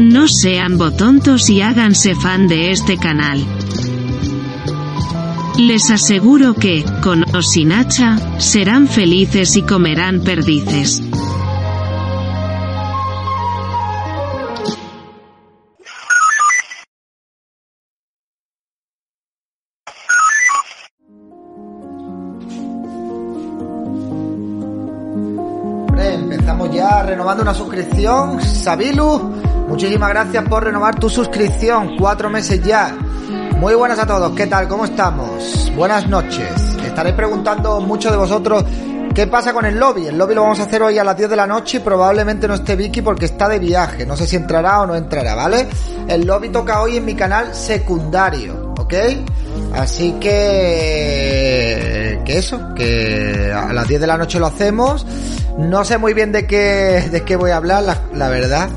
no sean botontos y háganse fan de este canal. Les aseguro que, con o sin hacha, serán felices y comerán perdices. Empezamos ya renovando una suscripción. Sabilu, muchísimas gracias por renovar tu suscripción. Cuatro meses ya. Muy buenas a todos, ¿qué tal? ¿Cómo estamos? Buenas noches. Estaréis preguntando muchos de vosotros qué pasa con el lobby. El lobby lo vamos a hacer hoy a las 10 de la noche y probablemente no esté Vicky porque está de viaje. No sé si entrará o no entrará, ¿vale? El lobby toca hoy en mi canal secundario, ¿ok? Así que... que eso, que a las 10 de la noche lo hacemos. No sé muy bien de qué, de qué voy a hablar, la, la verdad.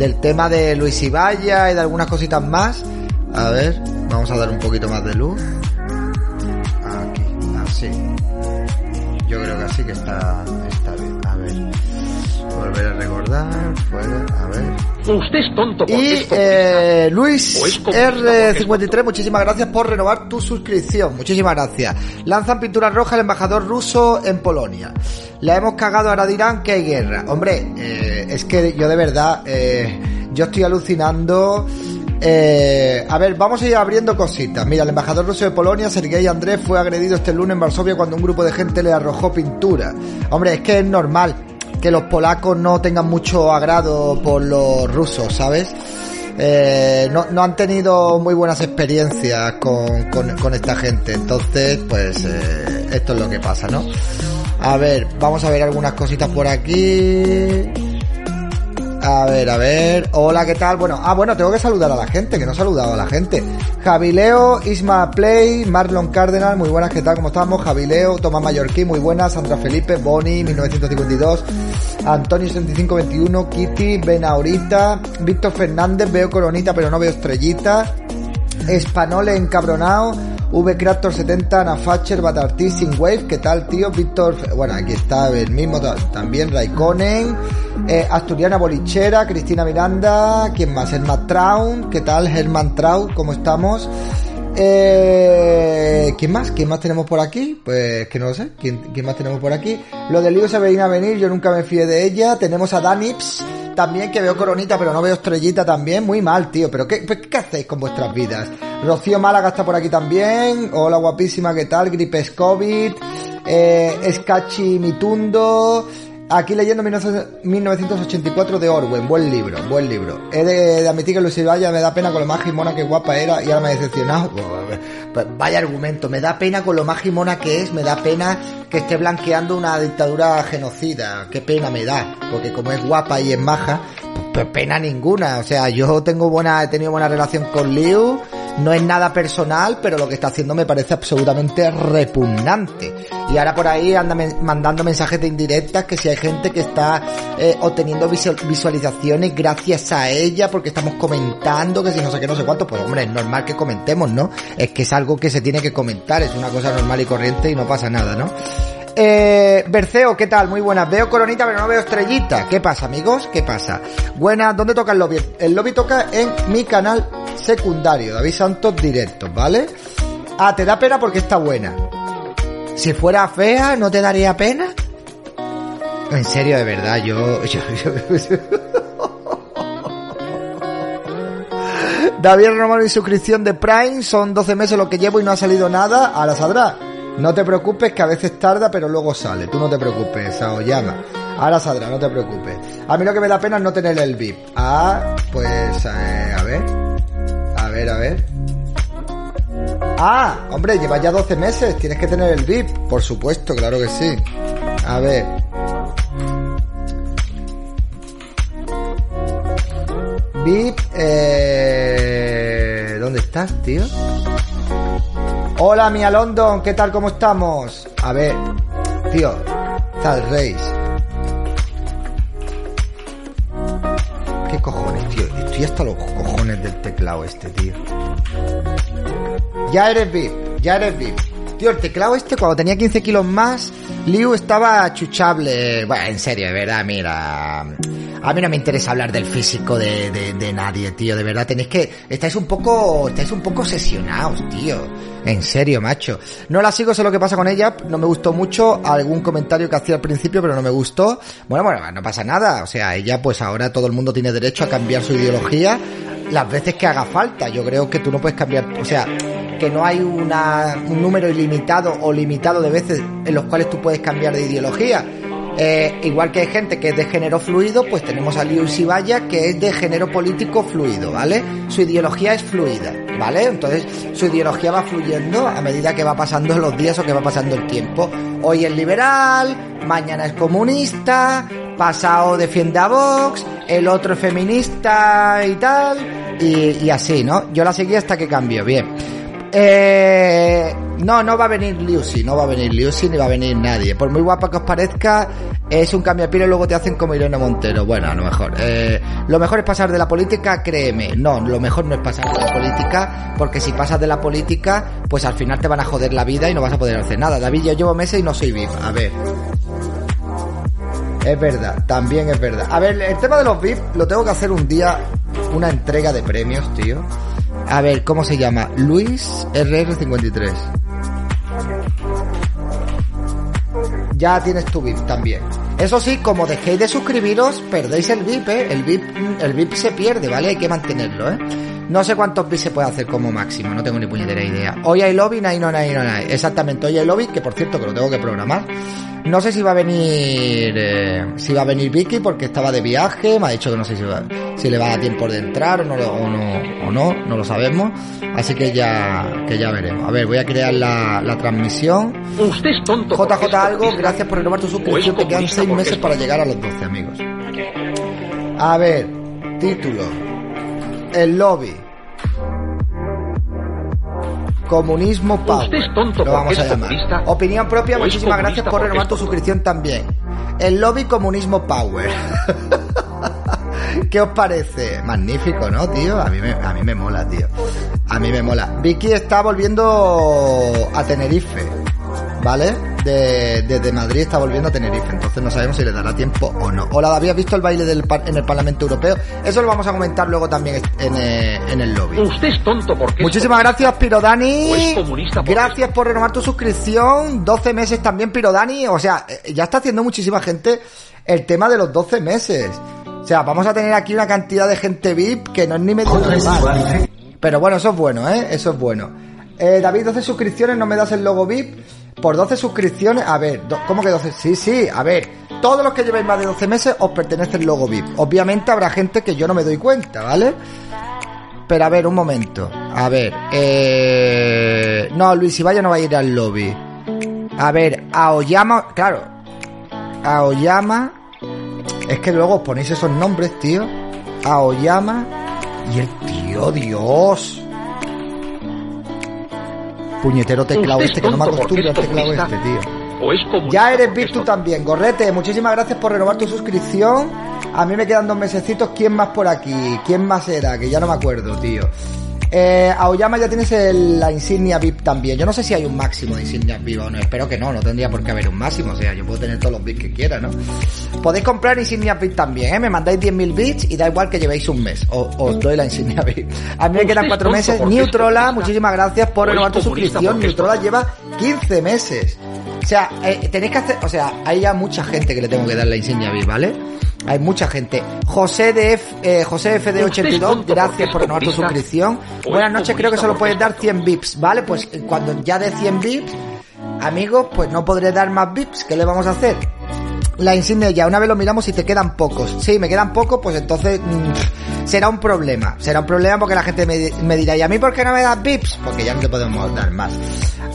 Del tema de Luis Ibaya y de algunas cositas más. A ver, vamos a dar un poquito más de luz. Aquí, así. Yo creo que así que está, está bien. A ver. Volver a recordar. Fuera, a ver. Usted es tonto Y es eh, Luis comunista porque es R53, muchísimas gracias por renovar tu suscripción. Muchísimas gracias. Lanzan pintura roja el embajador ruso en Polonia. La hemos cagado, ahora dirán que hay guerra. Hombre, eh, es que yo de verdad, eh, yo estoy alucinando. Eh, a ver, vamos a ir abriendo cositas. Mira, el embajador ruso de Polonia, Sergei Andrés, fue agredido este lunes en Varsovia cuando un grupo de gente le arrojó pintura. Hombre, es que es normal que los polacos no tengan mucho agrado por los rusos, ¿sabes? Eh, no, no han tenido muy buenas experiencias con, con, esta gente. Entonces, pues eh, esto es lo que pasa, ¿no? A ver, vamos a ver algunas cositas por aquí. A ver, a ver. Hola, ¿qué tal? Bueno, ah, bueno, tengo que saludar a la gente, que no he saludado a la gente. Javileo, Isma Play, Marlon Cárdenas, muy buenas, ¿qué tal? ¿Cómo estamos? Javileo, Tomás Mallorquí, muy buenas, Sandra Felipe, Boni, 1952, Antonio 7521, Kitty, Benaurita, Víctor Fernández, veo coronita pero no veo estrellita, Espanole encabronado, V Craftor 70, Ana Facher, Batartí, Sin Wave, ¿qué tal tío? Víctor, bueno, aquí está el mismo ta- también, Raikkonen, eh, Asturiana Bolichera, Cristina Miranda, ¿quién más? Herman Traun, ¿qué tal? Herman Traun, ¿cómo estamos? Eh, ¿Quién más? ¿Quién más tenemos por aquí? Pues que no lo sé. ¿Quién, más tenemos por aquí? Lo de Lío se veía a venir, yo nunca me fié de ella. Tenemos a Danips, también que veo coronita, pero no veo estrellita también. Muy mal, tío. ¿Pero qué, qué, qué hacéis con vuestras vidas? Rocío Málaga está por aquí también. Hola, guapísima, ¿qué tal? Gripes COVID. Eh, Skachi Mitundo. Aquí leyendo 19- 1984 de Orwell, buen libro, buen libro. He de, de admitir que Lucy Vaya me da pena con lo más mona que guapa era y ahora me ha decepcionado. Pues vaya argumento, me da pena con lo más mona que es, me da pena que esté blanqueando una dictadura genocida. Qué pena me da, porque como es guapa y es maja, pues pena ninguna. O sea, yo tengo buena, he tenido buena relación con Liu, no es nada personal, pero lo que está haciendo me parece absolutamente repugnante. Y ahora por ahí anda mandando mensajes de indirectas que si hay gente que está eh, obteniendo visual- visualizaciones gracias a ella porque estamos comentando que si no sé qué, no sé cuánto, pues hombre, es normal que comentemos, ¿no? Es que es algo que se tiene que comentar, es una cosa normal y corriente y no pasa nada, ¿no? Eh, Berceo, ¿qué tal? Muy buenas. Veo coronita, pero no veo estrellita. ¿Qué pasa, amigos? ¿Qué pasa? Buenas, ¿dónde toca el lobby? El lobby toca en mi canal secundario, David Santos Directos, ¿vale? Ah, te da pena porque está buena. Si fuera fea, ¿no te daría pena? En serio, de verdad, yo... David renovó mi suscripción de Prime, son 12 meses lo que llevo y no ha salido nada, ahora saldrá. No te preocupes que a veces tarda pero luego sale, tú no te preocupes, Aoyama. Ahora saldrá, no te preocupes. A mí lo que me da pena es no tener el VIP. Ah, pues eh, a ver. A ver, a ver. Ah, hombre, llevas ya 12 meses, tienes que tener el VIP. Por supuesto, claro que sí. A ver. VIP, eh... ¿Dónde estás, tío? Hola, Mia London, ¿qué tal? ¿Cómo estamos? A ver, tío, Tal Reis. ¿Qué cojones, tío? Estoy hasta los cojones del teclado este, tío. Ya eres VIP, ya eres VIP. Tío, el teclado este, cuando tenía 15 kilos más, Liu estaba chuchable. Bueno, en serio, de verdad, mira. A mí no me interesa hablar del físico de, de, de nadie, tío. De verdad, tenéis que. Estáis un poco. Estáis un poco obsesionados, tío. En serio, macho. No la sigo, sé lo que pasa con ella. No me gustó mucho algún comentario que hacía al principio, pero no me gustó. Bueno, bueno, no pasa nada. O sea, ella, pues ahora todo el mundo tiene derecho a cambiar su ideología las veces que haga falta. Yo creo que tú no puedes cambiar. O sea, que no hay una, un número ilimitado o limitado de veces en los cuales tú puedes cambiar de ideología. Eh, igual que hay gente que es de género fluido, pues tenemos a Liu Sibaya que es de género político fluido, ¿vale? Su ideología es fluida, ¿vale? Entonces su ideología va fluyendo a medida que va pasando los días o que va pasando el tiempo. Hoy es liberal, mañana es comunista, pasado defiende a Vox, el otro es feminista y tal, y, así, ¿no? Yo la seguí hasta que cambió, bien. Eh, no, no va a venir Lucy, no va a venir Lucy ni va a venir nadie. Por muy guapa que os parezca, es un cambio y luego te hacen como Irene Montero. Bueno, a lo mejor. Eh, lo mejor es pasar de la política, créeme. No, lo mejor no es pasar de la política, porque si pasas de la política, pues al final te van a joder la vida y no vas a poder hacer nada. David, yo llevo meses y no soy VIP. A ver. Es verdad, también es verdad. A ver, el tema de los VIP lo tengo que hacer un día, una entrega de premios, tío. A ver, ¿cómo se llama? Luis RR53. Ya tienes tu VIP también. Eso sí, como dejéis de suscribiros, perdéis el VIP, ¿eh? El VIP, el VIP se pierde, ¿vale? Hay que mantenerlo, ¿eh? No sé cuántos bits se puede hacer como máximo, no tengo ni puñetera idea. Hoy hay lobby, no hay, no hay, no hay. Exactamente, hoy hay lobby, que por cierto que lo tengo que programar. No sé si va a venir, eh, si va a venir Vicky porque estaba de viaje, me ha dicho que no sé si, va, si le va a dar tiempo de entrar o no, o no, o no, no lo sabemos. Así que ya, que ya veremos. A ver, voy a crear la, la transmisión. Usted es tonto. JJ algo, gracias por renovar tu suscripción, te quedan 6 meses para llegar a los 12 amigos. A ver, título. El lobby. Comunismo Power. Usted es tonto lo vamos porque a es llamar. comunista. Opinión propia, muchísimas gracias por renovar tu suscripción también. El lobby Comunismo Power. ¿Qué os parece? Magnífico, ¿no, tío? A mí, me, a mí me mola, tío. A mí me mola. Vicky está volviendo a Tenerife, ¿vale? De- Desde Madrid está volviendo a Tenerife, entonces no sabemos si le dará tiempo o no. Hola, David, ¿has visto el baile del par- en el Parlamento Europeo? Eso lo vamos a comentar luego también en, eh, en el lobby. Usted es tonto porque es Muchísimas gracias, Pirodani. Comunista Gracias por renovar tu suscripción. 12 meses también, Pirodani. O sea, eh, ya está haciendo muchísima gente el tema de los 12 meses. O sea, vamos a tener aquí una cantidad de gente VIP que no es ni medio normal. Pero bueno, eso es bueno, ¿eh? Eso es bueno. Eh, David, 12 suscripciones, ¿no me das el logo VIP? Por 12 suscripciones, a ver, ¿cómo que 12? Sí, sí, a ver, todos los que llevéis más de 12 meses os pertenece el logo VIP. Obviamente habrá gente que yo no me doy cuenta, ¿vale? Pero a ver, un momento. A ver, eh... No, Luis Ibaya no va a ir al lobby. A ver, Aoyama... Claro. Aoyama... Es que luego os ponéis esos nombres, tío. Aoyama... Y el tío, Dios. Puñetero teclado este, que no me acostumbro al teclado este, tío. o es comunista Ya eres es tú también, Gorrete. Muchísimas gracias por renovar tu suscripción. A mí me quedan dos mesecitos. ¿Quién más por aquí? ¿Quién más era? Que ya no me acuerdo, tío. Eh, Aoyama ya tienes el- la insignia VIP también. Yo no sé si hay un máximo de insignias VIP o no. Espero que no. No tendría por qué haber un máximo. O sea, yo puedo tener todos los bits que quiera, ¿no? Podéis comprar insignias VIP también, ¿eh? Me mandáis 10.000 bits y da igual que llevéis un mes. O- os doy la insignia VIP. A mí me quedan cuatro meses. Neutrola, muchísimas gracias por renovar tu suscripción. Neutrola lleva 15 meses. O sea, eh, tenéis que hacer, o sea, hay ya mucha gente que le tengo que dar la insignia VIP, ¿vale? Hay mucha gente. José de F, eh, José FD82, gracias por renovar tu suscripción. Buenas noches, creo que solo puedes dar 100 VIPs, ¿vale? Pues eh, cuando ya de 100 VIPs, amigos, pues no podré dar más VIPs. ¿Qué le vamos a hacer? La insignia ya, una vez lo miramos y te quedan pocos. Sí, me quedan pocos, pues entonces mm, será un problema. Será un problema porque la gente me, me dirá, ¿y a mí por qué no me das VIPs? Porque ya no te podemos dar más.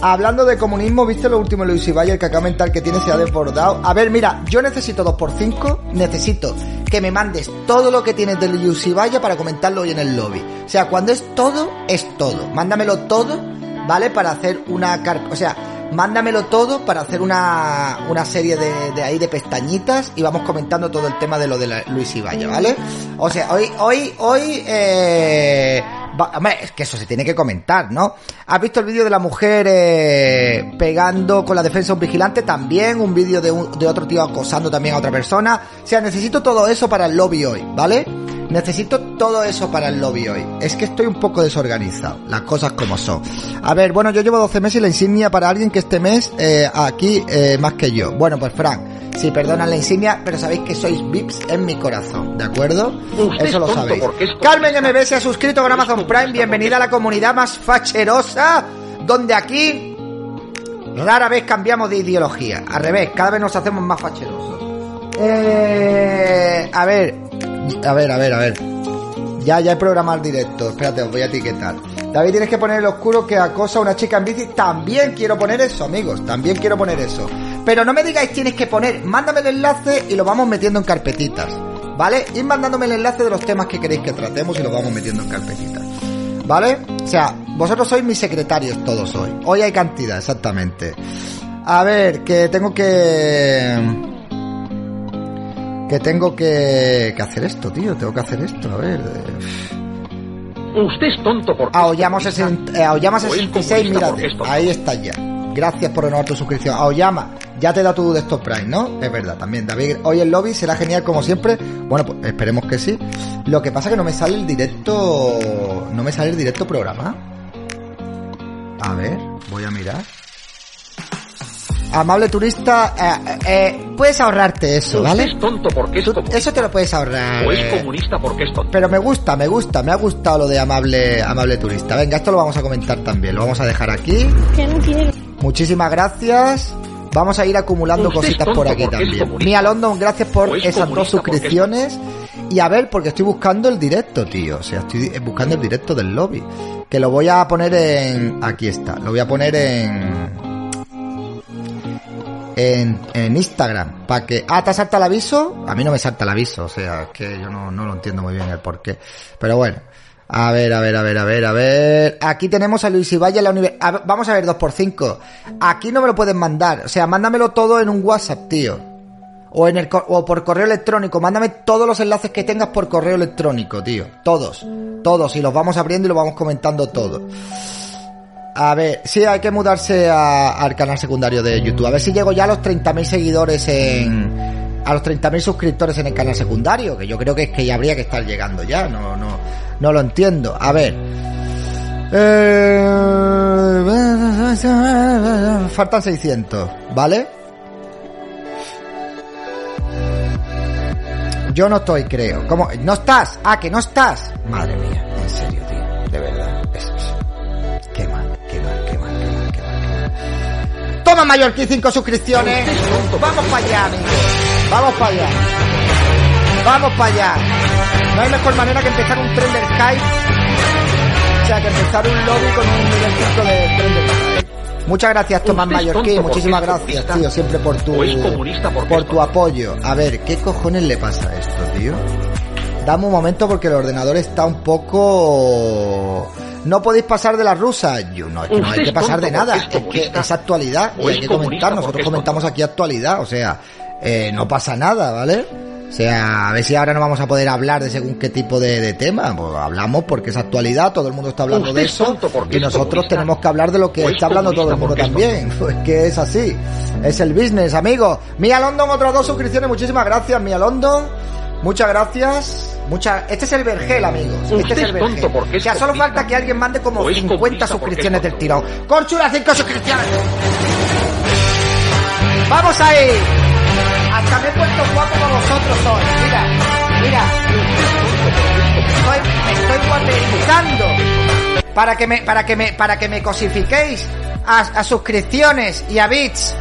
Hablando de comunismo, ¿viste lo último Luis Ibayo, el que de mental que tiene se ha desbordado? A ver, mira, yo necesito 2x5, necesito que me mandes todo lo que tienes de Luis Ibaya para comentarlo hoy en el lobby. O sea, cuando es todo, es todo. Mándamelo todo, ¿vale? Para hacer una... car- O sea, mándamelo todo para hacer una, una serie de, de ahí de pestañitas y vamos comentando todo el tema de lo de la- Luis Ibaya, ¿vale? O sea, hoy, hoy, hoy, eh, hombre, es que eso se tiene que comentar, ¿no? ¿Has visto el vídeo de la mujer eh, pegando con la defensa a un vigilante? También un vídeo de, de otro tío acosando también a otra persona. O sea, necesito todo eso para el lobby hoy, ¿vale? Necesito todo eso para el lobby hoy. Es que estoy un poco desorganizado, las cosas como son. A ver, bueno, yo llevo 12 meses y la insignia para alguien que este mes eh, aquí eh, más que yo. Bueno, pues Frank, sí, perdonan la insignia, pero sabéis que sois VIPs en mi corazón, ¿de acuerdo? Usted Eso lo tonto sabéis. Carmen MB se ha suscrito con Amazon Prime, bienvenida a la comunidad más facherosa, donde aquí rara vez cambiamos de ideología. Al revés, cada vez nos hacemos más facherosos. Eh, a ver, a ver, a ver, a ver. Ya, ya he programado el directo. Espérate, os voy a etiquetar. David, tienes que poner el oscuro que acosa a una chica en bici. También quiero poner eso, amigos. También quiero poner eso. Pero no me digáis tienes que poner. Mándame el enlace y lo vamos metiendo en carpetitas. ¿Vale? Ir mandándome el enlace de los temas que queréis que tratemos y lo vamos metiendo en carpetitas. ¿Vale? O sea, vosotros sois mis secretarios todos hoy. Hoy hay cantidad, exactamente. A ver, que tengo que... Que tengo que, que hacer esto, tío. Tengo que hacer esto. A ver. Usted es tonto porque Aoyama, es comunista. 60, eh, Aoyama O es 66, comunista porque mírate. es. Ahí está ya. Gracias por renovar tu suscripción. Aoyama, ya te da tu desktop Prime, ¿no? Es verdad, también. David, hoy el lobby será genial como siempre. Bueno, pues esperemos que sí. Lo que pasa es que no me sale el directo. No me sale el directo programa. A ver, voy a mirar. Amable turista, eh, eh, puedes ahorrarte eso, Usted ¿vale? es tonto porque es Tú- comunista. eso te lo puedes ahorrar. O es comunista porque es tonto. Pero me gusta, me gusta, me ha gustado lo de amable, amable turista. Venga, esto lo vamos a comentar también, lo vamos a dejar aquí. Muchísimas gracias. Vamos a ir acumulando Usted cositas por aquí también. Mia London, gracias por esas dos suscripciones. Y a ver, porque estoy buscando el directo, tío. O sea, estoy buscando el directo del lobby. Que lo voy a poner en... Aquí está. Lo voy a poner en... En, en Instagram. Para que... Ah, ¿te salta el aviso? A mí no me salta el aviso. O sea, es que yo no, no lo entiendo muy bien el por qué. Pero bueno. A ver, a ver, a ver, a ver, a ver. Aquí tenemos a Luis Ibañez la universidad. Vamos a ver, 2x5. Aquí no me lo pueden mandar. O sea, mándamelo todo en un WhatsApp, tío. O, en el, o por correo electrónico. Mándame todos los enlaces que tengas por correo electrónico, tío. Todos. Todos. Y los vamos abriendo y los vamos comentando todos. A ver, sí, hay que mudarse a- al canal secundario de YouTube. A ver si llego ya a los 30.000 seguidores en... A los 30.000 suscriptores en el canal secundario, que yo creo que es que ya habría que estar llegando ya, no, no, no lo entiendo. A ver. Eh, faltan 600, ¿vale? Yo no estoy, creo. ¿Cómo? ¿No estás? Ah, que no estás. Madre mía, en serio, tío. De verdad. Es- mal, qué mal, qué mal, qué mal, qué mal, qué mal. Toma Mallorquín, 5 suscripciones. Vamos para allá, amigos. Vamos para allá. Vamos para allá. No hay mejor manera que empezar un tren del Skype. O sea, que empezar un lobby con un nivel 5 de tren del Skype. Muchas gracias, Tomás Mallorquín. Muchísimas gracias, tío, siempre por tu, por tu apoyo. A ver, ¿qué cojones le pasa a esto, tío? Dame un momento porque el ordenador está un poco... No podéis pasar de la rusa. Yo no, es que no hay que pasar de nada. es que es actualidad y hay que comentar. Nosotros comentamos aquí actualidad. O sea, eh, no pasa nada, ¿vale? O sea, a ver si ahora no vamos a poder hablar de según qué tipo de, de tema. Pues hablamos porque es actualidad, todo el mundo está hablando Usted de es eso. Y nosotros tenemos que hablar de lo que O es está hablando todo el mundo también. Pues que es así. Es el business, amigo. Mia London, otras dos suscripciones. Muchísimas gracias, Mia London. Muchas gracias. Mucha... Este es el vergel, amigos. Este Usted es el vergel. tonto porque es sea, solo falta que alguien mande como O es 50 comunista porque suscripciones es del tirón. Corchula, 5 suscripciones. ¡Vamos ahí! Hasta me he puesto guapo como vosotros hoy. Mira, mira. Estoy, me estoy guaperizando. Para que me, para que me, para que me cosifiquéis a, a suscripciones y a bits.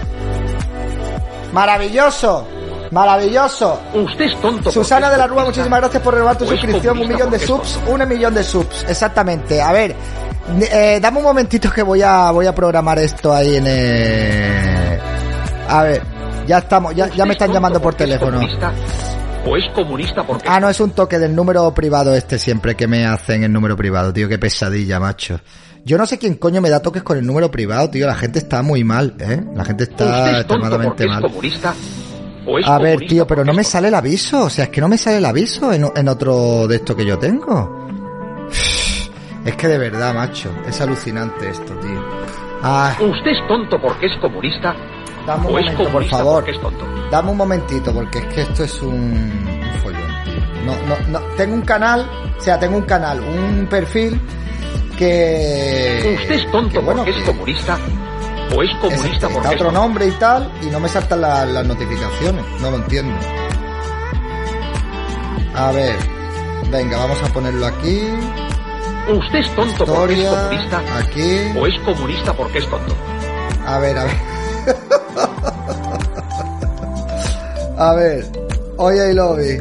Maravilloso. Maravilloso. Usted es tonto. Susana de la Rúa, muchísimas gracias por renovar tu O es suscripción. Un millón de subs, un millón de subs, exactamente. A ver, eh, dame un momentito que voy a voy a programar esto ahí en el... A ver, ya estamos, ya, ya me es están llamando por teléfono. O es comunista porque Ah, no, es un toque del número privado este siempre que me hacen el número privado, tío, qué pesadilla, macho. Yo no sé quién coño me da toques con el número privado, tío, la gente está muy mal, ¿eh? La gente está es extremadamente es mal. comunista. O es A ver, tío, pero no me sale el aviso. O sea, es que no me sale el aviso en, en otro de esto que yo tengo. Es que de verdad, macho. Es alucinante esto, tío. Ah, Usted es tonto porque es comunista. Dame un momento, por favor. porque es tonto. Dame un momentito, porque es que esto es un, un follón. No, no, no. Tengo un canal, o sea, tengo un canal, un perfil que... Usted es tonto que, bueno, porque es comunista. O es comunista está porque es otro nombre y tal, y no me saltan la- las notificaciones. No lo entiendo. A ver, venga, vamos a ponerlo aquí. Usted es tonto porque es Historia, comunista. aquí. O es comunista porque es tonto. A ver, a ver. A ver, hoy hay lobby.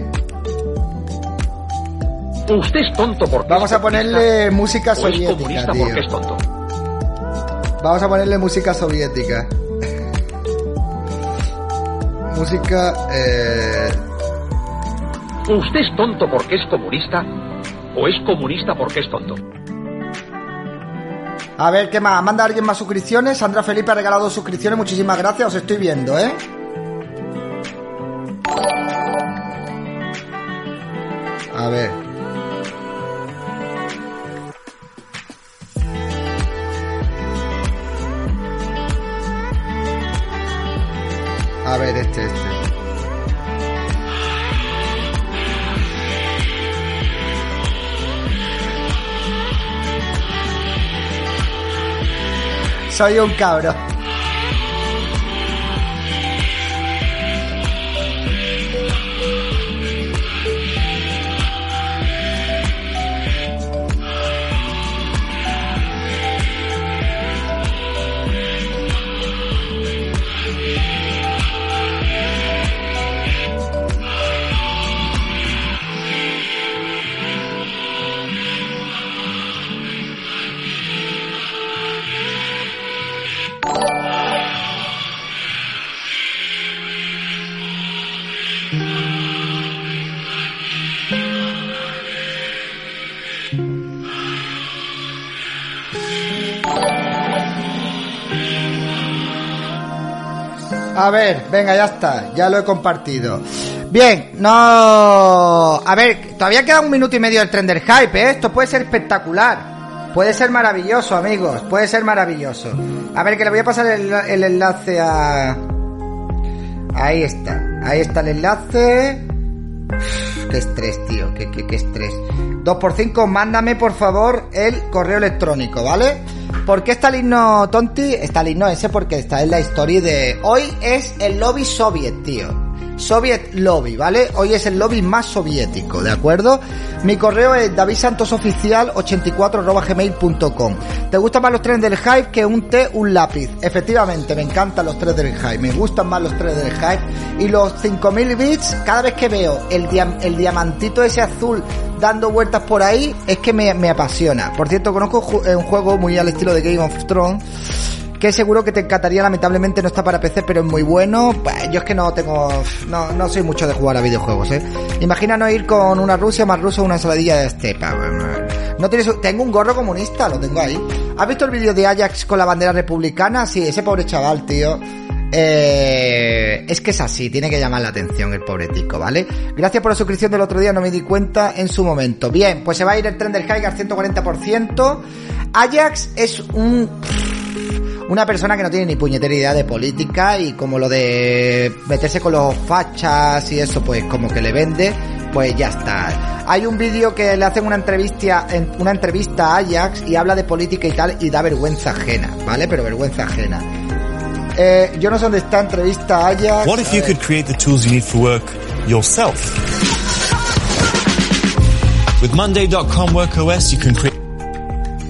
Usted es tonto porque Vamos a ponerle música. O es soviética, comunista tío. porque es tonto. Vamos a ponerle música soviética. música, eh... Usted es tonto porque es comunista. O es comunista porque es tonto. A ver, ¿qué más? ¿Manda alguien más suscripciones? Sandra Felipe ha regalado suscripciones, muchísimas gracias, os estoy viendo, ¿eh? A ver. A ver, este, este. Soy un cabro. Venga, ya está, ya lo he compartido. Bien, no... A ver, todavía queda un minuto y medio del tren del hype, ¿eh? Esto puede ser espectacular. Puede ser maravilloso, amigos, puede ser maravilloso. A ver, que le voy a pasar el, enlace a... Ahí está, ahí está el enlace. Qué estrés, tío, qué, qué, qué estrés. 2x5, mándame por favor el correo electrónico, ¿vale? ¿Por qué Stalin no tonti? Stalin no ese porque está en la historia de... Hoy es el lobby soviet, tío. Soviet Lobby, ¿vale? Hoy es el lobby más soviético, ¿de acuerdo? Mi correo es davidsantosoficial84.gmail.com ¿Te gustan más los trenes del hype que un té, un lápiz? Efectivamente, me encantan los trenes del hype, me gustan más los trenes del hype y los 5000 bits, cada vez que veo el, diam- el diamantito ese azul dando vueltas por ahí, es que me, me apasiona. Por cierto, conozco un juego muy al estilo de Game of Thrones que seguro que te encantaría, lamentablemente no está para PC, pero es muy bueno. Bah, Yo es que no tengo, no, no soy mucho de jugar a videojuegos, eh. Imagina no ir con una Rusia más ruso una ensaladilla de estepa. No tienes, tengo un gorro comunista, lo tengo ahí. ¿Has visto el vídeo de Ajax con la bandera republicana? Sí, ese pobre chaval, tío. Eh, es que es así, tiene que llamar la atención el pobre tico, ¿vale? Gracias por la suscripción del otro día, no me di cuenta en su momento. Bien, pues se va a ir el tren del High al 140%. Ajax es un una persona que no tiene ni puñetera idea de política y como lo de meterse con los fachas y eso pues como que le vende pues ya está hay un vídeo que le hacen una entrevista en- una entrevista a Ajax y habla de política y tal y da vergüenza ajena vale pero vergüenza ajena Eh, yo no sé dónde está entrevista a Ajax. What if you could create the tools you need for work yourself? With Monday.com Work OS, you can create.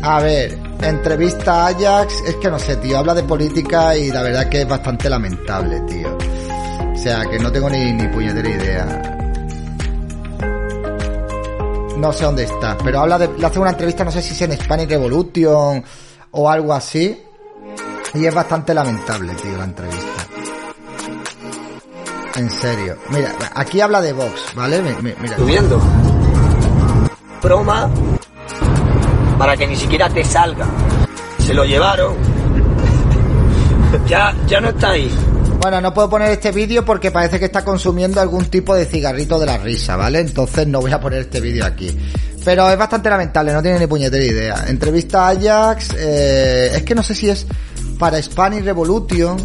A ver, entrevista a Ajax, es que no sé, tío, habla de política y la verdad que es bastante lamentable, tío. O sea, que no tengo ni, ni puñetera idea. No sé dónde está, pero habla de, le hace una entrevista, no sé si es en Spanish Revolution o algo así. Y es bastante lamentable, tío, la entrevista. En serio. Mira, aquí habla de Vox, ¿vale? Mi- mi- Mira. subiendo. Broma para que ni siquiera te salga. Se lo llevaron. ya, ya no está ahí. Bueno, no puedo poner este vídeo porque parece que está consumiendo algún tipo de cigarrito de la risa, ¿vale? Entonces no voy a poner este vídeo aquí. Pero es bastante lamentable, no tiene ni puñetera idea. Entrevista a Ajax, eh, es que no sé si es para Spanish Revolution.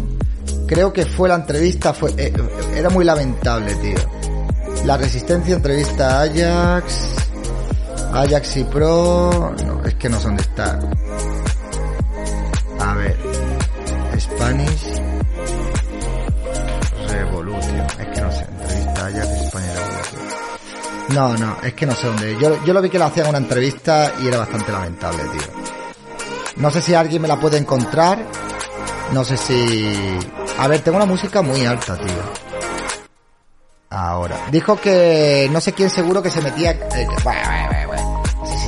Creo que fue la entrevista, fue, eh, era muy lamentable, tío. La Resistencia entrevista a Ajax. Ajax y Pro. No, es que no sé dónde está. A ver. Spanish. Revolution. Es que no sé, entrevista a Jack España Revolution. No, no, es que no sé dónde. Yo, yo lo vi que lo hacían en una entrevista y era bastante lamentable, tío. No sé si alguien me la puede encontrar. No sé si... A ver, tengo una música muy alta, tío. Ahora. Dijo que no sé quién seguro que se metía... eh,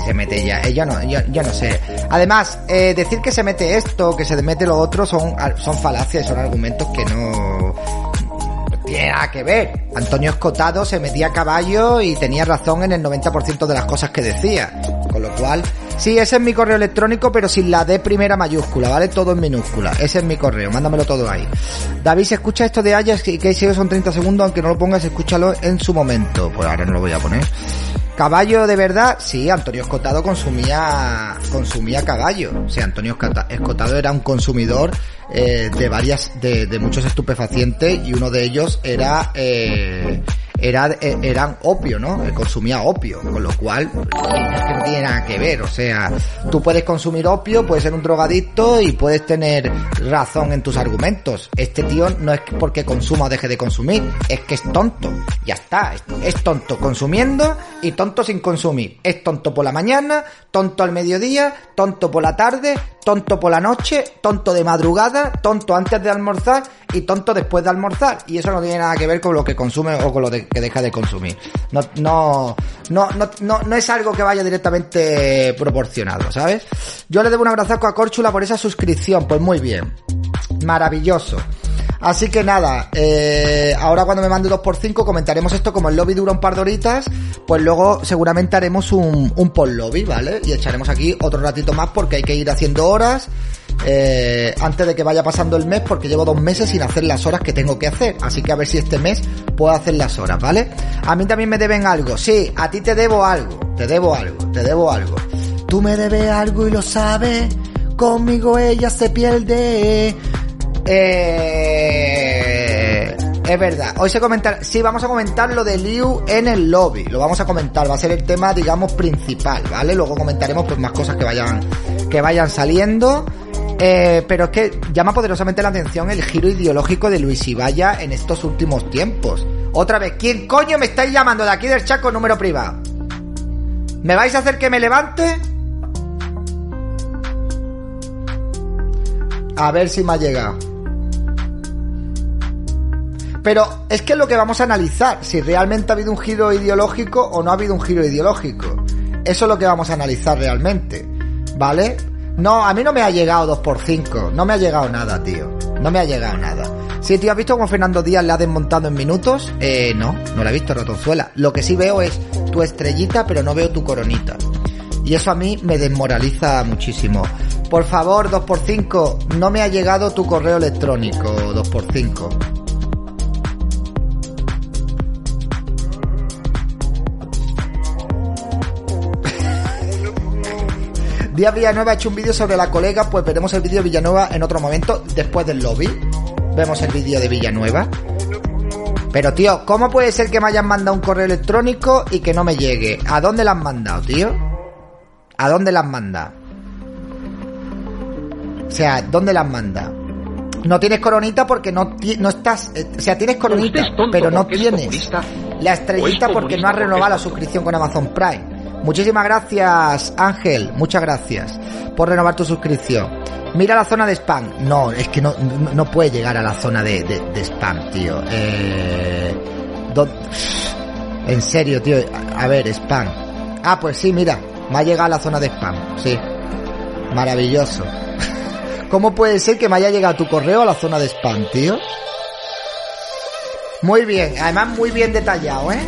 si se mete ella. Eh, yo no, yo, no sé. Además, eh, decir que se mete esto, que se mete lo otro, son, son falacias, son argumentos que no tiene nada que ver. Antonio Escotado se metía a caballo y tenía razón en el 90% de las cosas que decía. Con lo cual, sí, ese es mi correo electrónico, pero sin la D primera mayúscula, ¿vale? Todo en minúscula. Ese es mi correo, mándamelo todo ahí. David, si escucha esto de y que son 30 segundos, aunque no lo pongas, escúchalo en su momento. Pues ahora no lo voy a poner. Caballo de verdad, sí, Antonio Escotado consumía consumía caballo. O sea, Antonio Escota- Escotado era un consumidor eh, de varias, de, de muchos estupefacientes y uno de ellos era eh, era eh, eran opio, ¿no? Consumía opio, con lo cual es que no tiene nada que ver. O sea, tú puedes consumir opio, puedes ser un drogadicto y puedes tener razón en tus argumentos. Este tío no es porque consuma o deje de consumir, es que es tonto. Ya está, es, es tonto consumiendo y tonto sin consumir. Es tonto por la mañana, tonto al mediodía, tonto por la tarde, tonto por la noche, tonto de madrugada, tonto antes de almorzar y tonto después de almorzar. Y eso no tiene nada que ver con lo que consume o con lo que deja de consumir. No, no, no, no, no, no es algo que vaya directamente proporcionado, ¿sabes? Yo le debo un abrazo a Córchula por esa suscripción, pues muy bien. Maravilloso. Así que nada, eh, ahora cuando me mande 2x5 comentaremos esto como el lobby dura un par de horitas, pues luego seguramente haremos un, un post lobby, ¿vale? Y echaremos aquí otro ratito más porque hay que ir haciendo horas eh, antes de que vaya pasando el mes porque llevo dos meses sin hacer las horas que tengo que hacer. Así que a ver si este mes puedo hacer las horas, ¿vale? A mí también me deben algo. Sí, a ti te debo algo. Te debo algo. Te debo algo. Tú me debes algo y lo sabes. Conmigo ella se pierde. Eh, es verdad. Hoy se comentar, sí, vamos a comentar lo de Liu en el lobby. Lo vamos a comentar, va a ser el tema, digamos, principal, ¿vale? Luego comentaremos pues más cosas que vayan, que vayan saliendo. Eh, pero es que llama poderosamente la atención el giro ideológico de Luis Ibaya en estos últimos tiempos. Otra vez, ¿quién coño me estáis llamando de aquí del chat con número privado? ¿Me vais a hacer que me levante? A ver si me ha llegado. Pero es que es lo que vamos a analizar, si realmente ha habido un giro ideológico o no ha habido un giro ideológico. Eso es lo que vamos a analizar realmente. ¿Vale? No, a mí no me ha llegado 2x5. No me ha llegado nada, tío. No me ha llegado nada. Si tío, ¿has visto cómo Fernando Díaz le ha desmontado en minutos? Eh, no, no la he visto, Rotonzuela. Lo que sí veo es tu estrellita, pero no veo tu coronita. Y eso a mí me desmoraliza muchísimo. Por favor, 2x5, no me ha llegado tu correo electrónico, 2x5. Díaz Villanueva ha hecho un vídeo sobre la colega, pues veremos el vídeo de Villanueva en otro momento, después del lobby. Vemos el vídeo de Villanueva. Pero tío, ¿cómo puede ser que me hayan mandado un correo electrónico y que no me llegue? ¿A dónde la han mandado, tío? ¿A dónde la han mandado? O sea, ¿dónde la han mandado? No tienes coronita porque no, no estás. eh, o sea, tienes coronita, tonto pero no tienes la estrellita es porque no has renovado la suscripción con Amazon Prime. Muchísimas gracias, Ángel. Muchas gracias por renovar tu suscripción. Mira la zona de spam. No, es que no, no, puede llegar a la zona de, de- de spam, tío. Eh, en serio, tío. A, a ver, spam. Ah, pues sí, mira. Me ha llegado a la zona de spam. Sí. Maravilloso. ¿Cómo puede ser que me haya llegado tu correo a la zona de spam, tío? Muy bien, además muy bien detallado, ¿eh?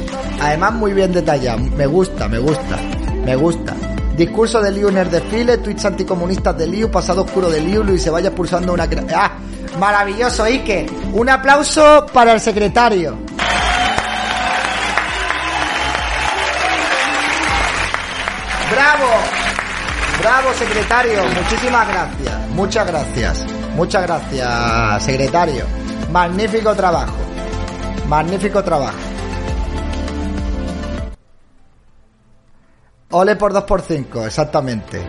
Además muy bien detallado. Me gusta, me gusta, me gusta. Discurso de Liu en desfile, tweets anticomunistas de Liu, pasado oscuro de Liu, Luis se vaya pulsando una... ¡Ah! Maravilloso, Ike. Un aplauso para el secretario. ¡Bravo! ¡Bravo, secretario! Muchísimas gracias. Muchas gracias. Muchas gracias, secretario. Magnífico trabajo. Magnífico trabajo. Ole por 2x5, exactamente.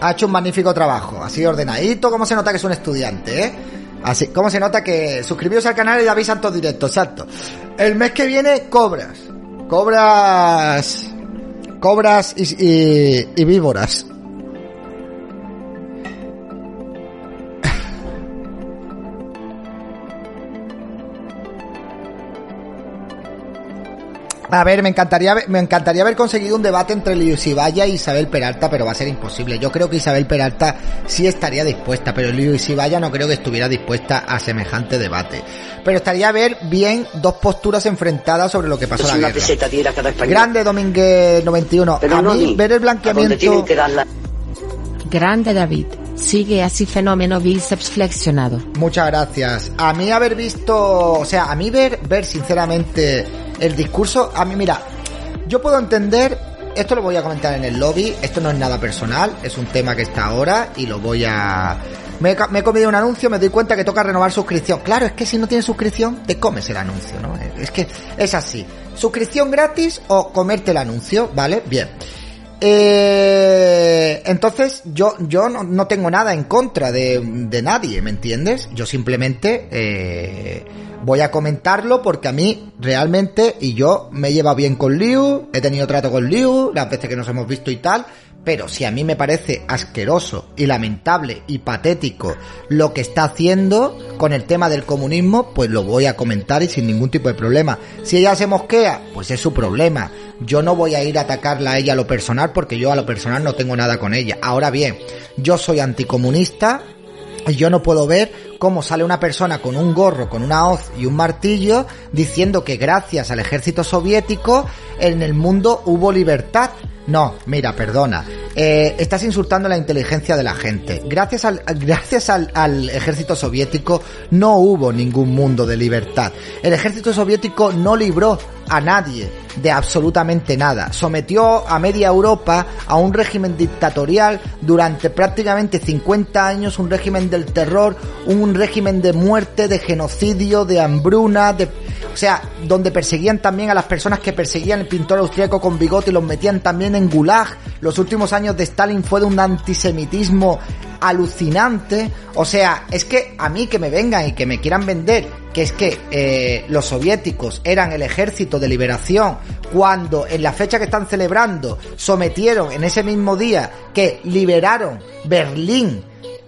Ha hecho un magnífico trabajo. Así ordenadito. ¿Cómo se nota que es un estudiante, eh? Así, ¿cómo se nota que suscribiros al canal y le avisan todos directos? Exacto. El mes que viene cobras. Cobras. Cobras y, y víboras. A ver, me encantaría, haber- me encantaría haber conseguido un debate entre Luis Ibaya y Isabel Peralta, pero va a ser imposible. Yo creo que Isabel Peralta sí estaría dispuesta, pero Luis Ibaya no creo que estuviera dispuesta a semejante debate. Pero estaría ver bien dos posturas enfrentadas sobre lo que pasó una la guerra. peseta cada español. Grande Domínguez 91. Pero a no mí ni ver el a blanqueamiento... Grande David. Sigue así fenómeno bíceps flexionado. Muchas gracias. A mí haber visto, o sea, a mí ver, ver sinceramente el discurso, a mí mira, yo puedo entender, esto lo voy a comentar en el lobby, esto no es nada personal, es un tema que está ahora y lo voy a... Me he, comido un anuncio, me doy cuenta que toca renovar suscripción. Claro, es que si no tienes suscripción, te comes el anuncio, ¿no? Es que es así. Suscripción gratis o comerte el anuncio, ¿vale? Bien. Eh, entonces, yo, yo no, no tengo nada en contra de, de nadie, ¿me entiendes? Yo simplemente eh, voy a comentarlo porque a mí realmente, y yo me he llevado bien con Liu, he tenido trato con Liu, las veces que nos hemos visto y tal, pero si a mí me parece asqueroso y lamentable y patético lo que está haciendo con el tema del comunismo, pues lo voy a comentar y sin ningún tipo de problema. Si ella se mosquea, pues es su problema. Yo no voy a ir a atacarla a ella a lo personal porque yo a lo personal no tengo nada con ella. Ahora bien, yo soy anticomunista y yo no puedo ver cómo sale una persona con un gorro, con una hoz y un martillo diciendo que gracias al ejército soviético en el mundo hubo libertad. No, mira, perdona. Eh, estás insultando la inteligencia de la gente. Gracias al, gracias al, al ejército soviético no hubo ningún mundo de libertad. El ejército soviético no libró a nadie de absolutamente nada. Sometió a media Europa a un régimen dictatorial durante prácticamente 50 años, un régimen del terror, un régimen de muerte, de genocidio, de hambruna, de... O sea, donde perseguían también a las personas que perseguían el pintor austríaco con bigote y los metían también en gulag. Los últimos años de Stalin fue de un antisemitismo alucinante. O sea, es que a mí que me vengan y que me quieran vender que es que eh, los soviéticos eran el ejército de liberación cuando en la fecha que están celebrando sometieron en ese mismo día que liberaron Berlín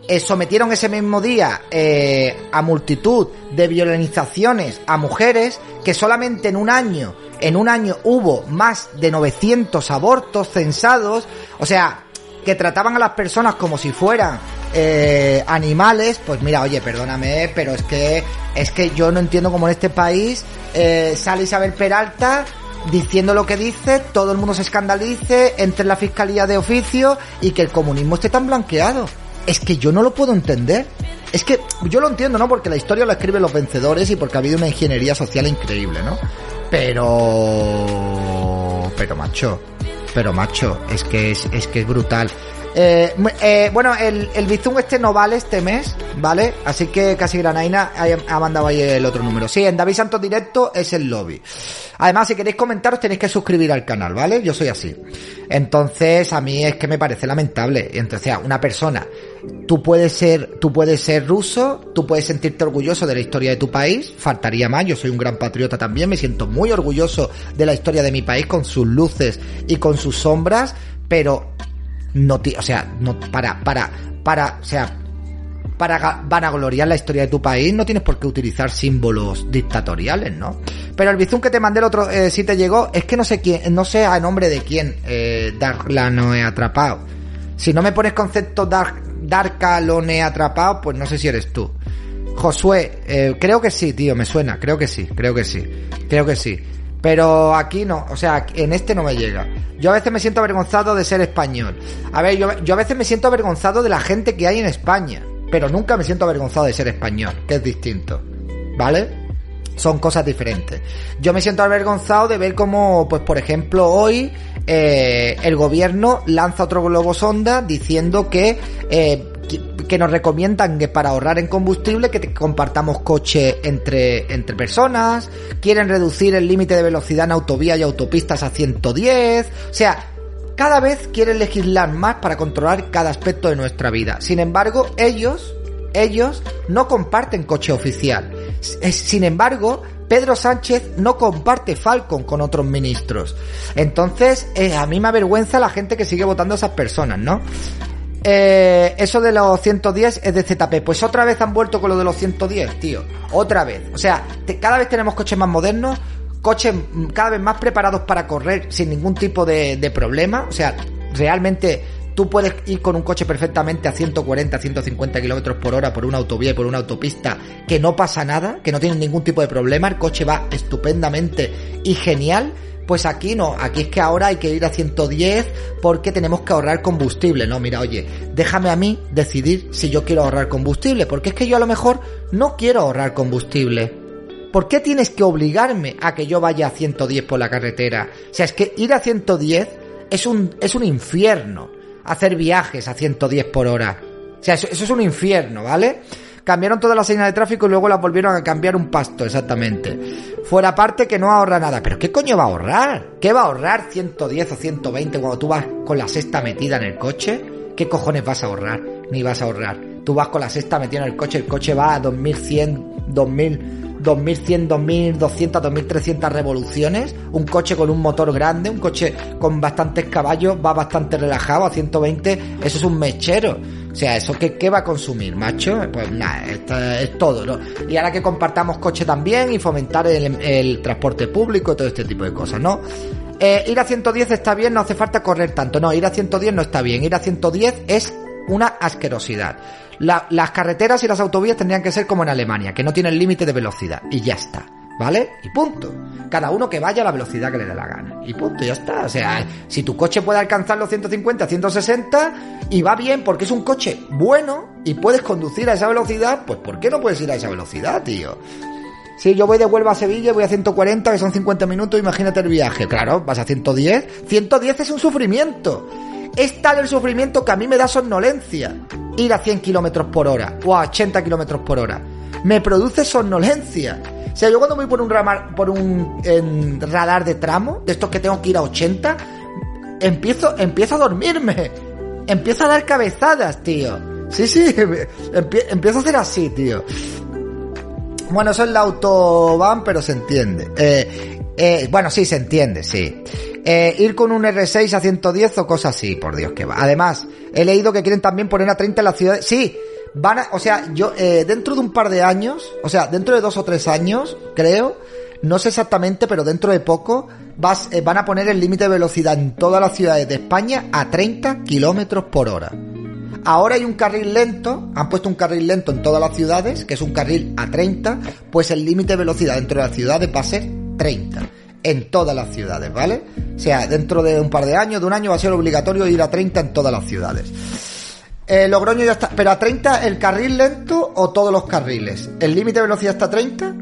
eh, sometieron ese mismo día eh, a multitud de violenizaciones a mujeres que solamente en un año en un año hubo más de 900 abortos censados o sea que trataban a las personas como si fueran eh, animales, pues mira, oye, perdóname, pero es que es que yo no entiendo cómo en este país eh, sale Isabel Peralta diciendo lo que dice, todo el mundo se escandalice, entre en la fiscalía de oficio y que el comunismo esté tan blanqueado. Es que yo no lo puedo entender. Es que yo lo entiendo, ¿no? Porque la historia lo escriben los vencedores y porque ha habido una ingeniería social increíble, ¿no? Pero... Pero macho, pero macho, es que es, es que es brutal. Eh, eh, bueno, el, el Bizum este no vale este mes, ¿vale? Así que casi Granaina ha, mandado ahí el otro número. Sí, en David Santos Directo es el lobby. Además, si queréis comentaros, tenéis que suscribir al canal, ¿vale? Yo soy así. Entonces, a mí es que me parece lamentable. Entonces, una persona, tú puedes ser, tú puedes ser ruso, tú puedes sentirte orgulloso de la historia de tu país, faltaría más, yo soy un gran patriota también, me siento muy orgulloso de la historia de mi país con sus luces y con sus sombras, pero no, o sea, para, para, para, o sea, para vanagloriar la historia de tu país no tienes por qué utilizar símbolos dictatoriales, ¿no? Pero el bizum que te mandé el otro, eh, si te llegó, es que no sé quién, no sé a nombre de quién eh, Dark la no he atrapado. Si no me pones concepto Dark, Darka lo he atrapado, pues no sé si eres tú. Josué, eh, creo que sí, tío, me suena, creo que sí, creo que sí, creo que sí. Pero aquí no, o sea, en este no me llega. Yo a veces me siento avergonzado de ser español. A ver, yo a veces me siento avergonzado de la gente que hay en España. Pero nunca me siento avergonzado de ser español, que es distinto. ¿Vale? Son cosas diferentes. Yo me siento avergonzado de ver cómo, pues por ejemplo, hoy eh, el gobierno lanza otro globo sonda diciendo que, eh, que nos recomiendan que para ahorrar en combustible que compartamos coche entre, entre personas, quieren reducir el límite de velocidad en autovía y autopistas a 110, o sea, cada vez quieren legislar más para controlar cada aspecto de nuestra vida. Sin embargo, ellos, ellos no comparten coche oficial. Sin embargo, Pedro Sánchez no comparte Falcon con otros ministros. Entonces, eh, a mí me avergüenza la gente que sigue votando a esas personas, ¿no? Eh, eso de los 110 es de ZP. Pues otra vez han vuelto con lo de los 110, tío. Otra vez. O sea, cada vez tenemos coches más modernos, coches mm, cada vez más preparados para correr sin ningún tipo de, de problema. O sea, realmente tú puedes ir con un coche perfectamente a 140, 150 kilómetros por hora por una autovía y por una autopista que no pasa nada, que no tiene ningún tipo de problema. El coche va estupendamente y genial. Pues aquí no, aquí es que ahora hay que ir a 110 porque tenemos que ahorrar combustible. No, mira, oye, déjame a mí decidir si yo quiero ahorrar combustible, porque es que yo a lo mejor no quiero ahorrar combustible. ¿Por qué tienes que obligarme a que yo vaya a 110 por la carretera? O sea, es que ir a 110 es un, es un infierno. Hacer viajes a 110 por hora. O sea, eso, es un infierno, ¿vale? Cambiaron todas las señales de tráfico y luego las volvieron a cambiar un pasto, exactamente. Fuera parte que no ahorra nada. ¿Pero qué coño va a ahorrar? ¿Qué va a ahorrar 110 o 120 cuando tú vas con la sexta metida en el coche? ¿Qué cojones vas a ahorrar? Ni vas a ahorrar. Tú vas con la sexta metida en el coche, el coche va a 2100, 2000, 2100, 2200, 2300 revoluciones. Un coche con un motor grande, un coche con bastantes caballos, va bastante relajado a 120. Eso es un mechero. O sea, ¿eso qué, qué va a consumir, macho? Pues nada, esto es todo, ¿no? Y ahora que compartamos coche también y fomentar el, el transporte público todo este tipo de cosas, ¿no? Eh, ir a 110 está bien, no hace falta correr tanto. No, ir a 110 no está bien. Ir a 110 es una asquerosidad. La- las carreteras y las autovías tendrían que ser como en Alemania, que no tienen límite de velocidad. Y ya está. ¿Vale? Y punto. Cada uno que vaya a la velocidad que le dé la gana. Y punto, ya está. O sea, si tu coche puede alcanzar los 150, 160 y va bien porque es un coche bueno y puedes conducir a esa velocidad, pues ¿por qué no puedes ir a esa velocidad, tío? Si yo voy de Huelva a Sevilla, voy a 140, que son 50 minutos, imagínate el viaje. Claro, vas a 110. 110 es un sufrimiento. Es tal el sufrimiento que a mí me da somnolencia ir a 100 kilómetros por hora o a 80 kilómetros por hora. Me produce somnolencia. O sea, yo cuando voy por un, ramar, por un radar de tramo, de estos que tengo que ir a 80, empiezo, a dormirme. Empiezo a dar cabezadas, tío. Sí, sí, empie- empiezo a hacer así, tío. Bueno, eso es la autobahn, pero se entiende. Eh, eh, bueno, sí, se entiende, sí. Eh, ir con un R6 a 110 o cosas así, por Dios que va. Además, he leído que quieren también poner a 30 en la ciudad. Sí, van a, o sea, yo, eh, dentro de un par de años, o sea, dentro de dos o tres años, creo, no sé exactamente, pero dentro de poco, eh, van a poner el límite de velocidad en todas las ciudades de España a 30 kilómetros por hora. Ahora hay un carril lento, han puesto un carril lento en todas las ciudades, que es un carril a 30, pues el límite de velocidad dentro de las ciudades va a ser 30. En todas las ciudades, ¿vale? O sea, dentro de un par de años, de un año, va a ser obligatorio ir a 30 en todas las ciudades. Eh, Logroño ya está. Pero a 30 el carril lento o todos los carriles. ¿El límite de velocidad está a 30?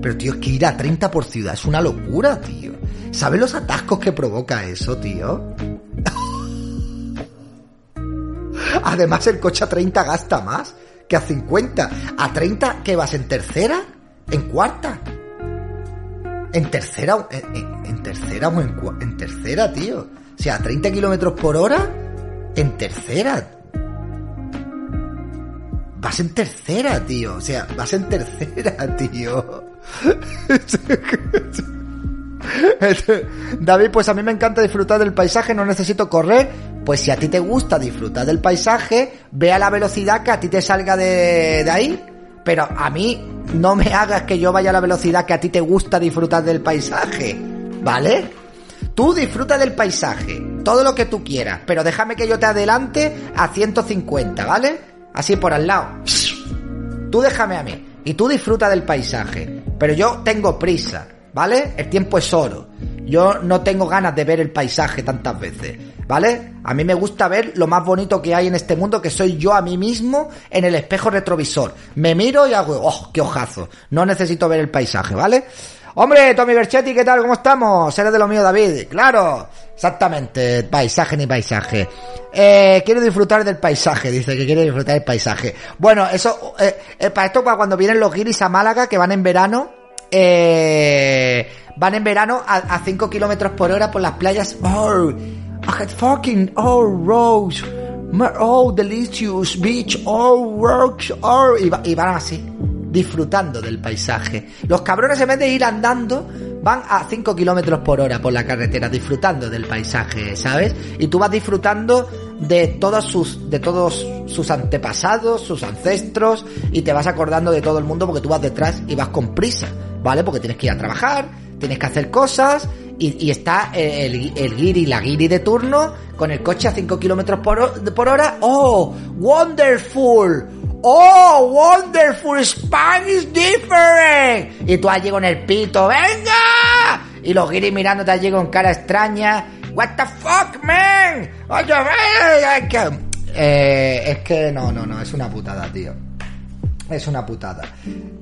Pero tío, es que ir a 30 por ciudad es una locura, tío. ¿Sabes los atascos que provoca eso, tío? Además, el coche a 30 gasta más que a 50. ¿A 30 qué vas en tercera? ¿En cuarta? En tercera, en, en- tercera o en, en tercera, tío. O sea, 30 kilómetros por hora en tercera. Vas en tercera, tío. O sea, vas en tercera, tío. David, pues a mí me encanta disfrutar del paisaje, no necesito correr. Pues si a ti te gusta disfrutar del paisaje, ve a la velocidad que a ti te salga de, de ahí. Pero a mí no me hagas que yo vaya a la velocidad que a ti te gusta disfrutar del paisaje. ¿Vale? Tú disfruta del paisaje, todo lo que tú quieras, pero déjame que yo te adelante a 150, ¿vale? Así por al lado. Tú déjame a mí. Y tú disfruta del paisaje. Pero yo tengo prisa, ¿vale? El tiempo es oro. Yo no tengo ganas de ver el paisaje tantas veces, ¿vale? A mí me gusta ver lo más bonito que hay en este mundo, que soy yo a mí mismo en el espejo retrovisor. Me miro y hago, ¡oh, qué ojazo! No necesito ver el paisaje, ¿vale? Hombre, Tommy Berchetti, ¿qué tal? ¿Cómo estamos? Eres de lo mío, David. Claro, exactamente. Paisaje ni paisaje. Eh, quiero disfrutar del paisaje, dice que quiere disfrutar del paisaje. Bueno, eso, eh, eh, para esto, para cuando vienen los guiris a Málaga, que van en verano, eh, van en verano a, a 5 kilómetros por hora por las playas. Oh, Fucking, oh, Rose. Oh, delicious beach. Oh, rocks. Oh, y, va- y van así disfrutando del paisaje. Los cabrones en vez de ir andando van a 5 kilómetros por hora por la carretera disfrutando del paisaje, ¿sabes? Y tú vas disfrutando de todos sus de todos sus antepasados, sus ancestros y te vas acordando de todo el mundo porque tú vas detrás y vas con prisa, ¿vale? Porque tienes que ir a trabajar, tienes que hacer cosas y, está el, el guiri, la guiri de turno con el coche a 5 kilómetros por, ho- por hora. ¡Oh! ¡Wonderful! ¡Oh, wonderful! Spanish different. Y tú allí con el pito, ¡venga! Y los guiris mirándote allí con cara extraña. What the fuck, man? Oye, que- eh, es que no, no, no, es una putada, tío. Es una putada.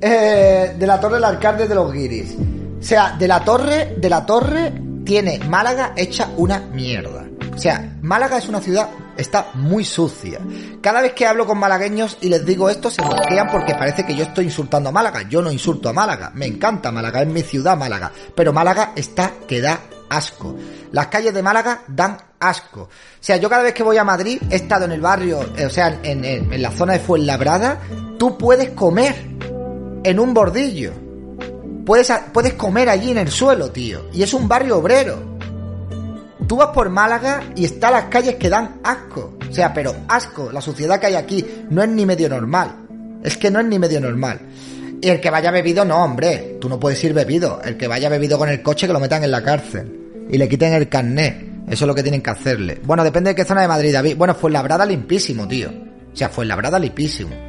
Eh, de la Torre del Alcalde de los Guiris. O sea, de la Torre, de la Torre tiene Málaga hecha una mierda. O sea, Málaga es una ciudad, está muy sucia. Cada vez que hablo con malagueños y les digo esto, se bloquean porque parece que yo estoy insultando a Málaga. Yo no insulto a Málaga. Me encanta Málaga, es mi ciudad Málaga. Pero Málaga está que da asco. Las calles de Málaga dan asco. O sea, yo cada vez que voy a Madrid he estado en el barrio, eh, o sea, en, en- en la zona de Fuenlabrada, tú puedes comer en un bordillo. Puedes, puedes comer allí en el suelo, tío. Y es un barrio obrero. Tú vas por Málaga y está las calles que dan asco. O sea, pero asco. La suciedad que hay aquí no es ni medio normal. Es que no es ni medio normal. Y el que vaya bebido, no, hombre. Tú no puedes ir bebido. El que vaya bebido con el coche, que lo metan en la cárcel. Y le quiten el carné. Eso es lo que tienen que hacerle. Bueno, depende de qué zona de Madrid, David. Bueno, fue labrada limpísimo, tío. O sea, fue labrada limpísimo.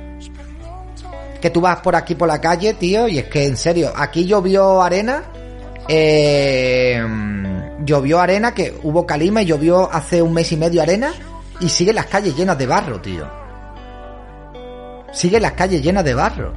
Que tú vas por aquí por la calle, tío, y es que en serio, aquí llovió arena. Eh, llovió arena, que hubo calima y llovió hace un mes y medio arena. Y siguen las calles llenas de barro, tío. Siguen las calles llenas de barro.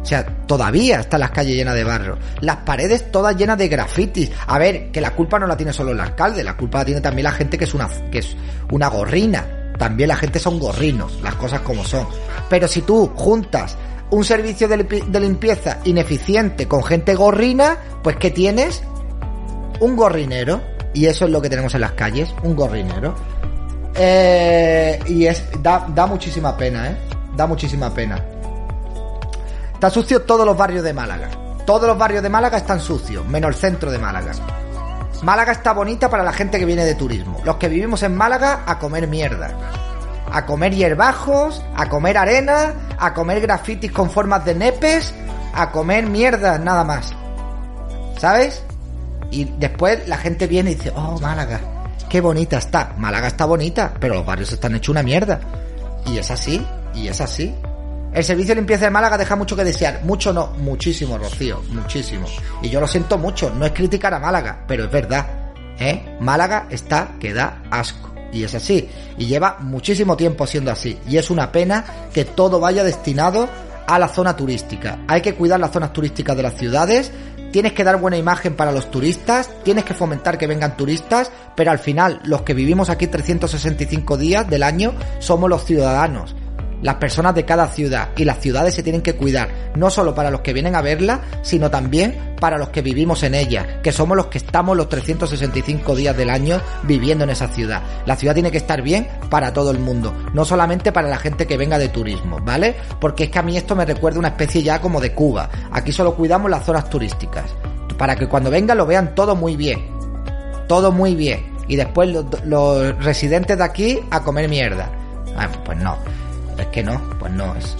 O sea, todavía están las calles llenas de barro. Las paredes todas llenas de grafitis. A ver, que la culpa no la tiene solo el alcalde, la culpa la tiene también la gente que es una, que es una gorrina. También la gente son gorrinos, las cosas como son. Pero si tú juntas un servicio de, limpi- de limpieza ineficiente con gente gorrina, pues ¿qué tienes? Un gorrinero. Y eso es lo que tenemos en las calles, un gorrinero. Eh, y es da, da muchísima pena, ¿eh? Da muchísima pena. Está sucio todos los barrios de Málaga. Todos los barrios de Málaga están sucios, menos el centro de Málaga. Málaga está bonita para la gente que viene de turismo. Los que vivimos en Málaga a comer mierda. A comer hierbajos, a comer arena, a comer grafitis con formas de nepes, a comer mierda, nada más. ¿Sabes? Y después la gente viene y dice, oh, Málaga, qué bonita está. Málaga está bonita, pero los barrios están hechos una mierda. Y es así, y es así. El servicio de limpieza de Málaga deja mucho que desear. Mucho no, muchísimo, Rocío, muchísimo. Y yo lo siento mucho, no es criticar a Málaga, pero es verdad. ¿Eh? Málaga está que da asco. Y es así. Y lleva muchísimo tiempo siendo así. Y es una pena que todo vaya destinado a la zona turística. Hay que cuidar las zonas turísticas de las ciudades. Tienes que dar buena imagen para los turistas. Tienes que fomentar que vengan turistas. Pero al final, los que vivimos aquí 365 días del año somos los ciudadanos. Las personas de cada ciudad y las ciudades se tienen que cuidar, no solo para los que vienen a verla, sino también para los que vivimos en ella, que somos los que estamos los 365 días del año viviendo en esa ciudad. La ciudad tiene que estar bien para todo el mundo, no solamente para la gente que venga de turismo, ¿vale? Porque es que a mí esto me recuerda una especie ya como de Cuba. Aquí solo cuidamos las zonas turísticas, para que cuando vengan lo vean todo muy bien, todo muy bien. Y después los, los residentes de aquí a comer mierda. Ah, pues no. Es que no, pues no es.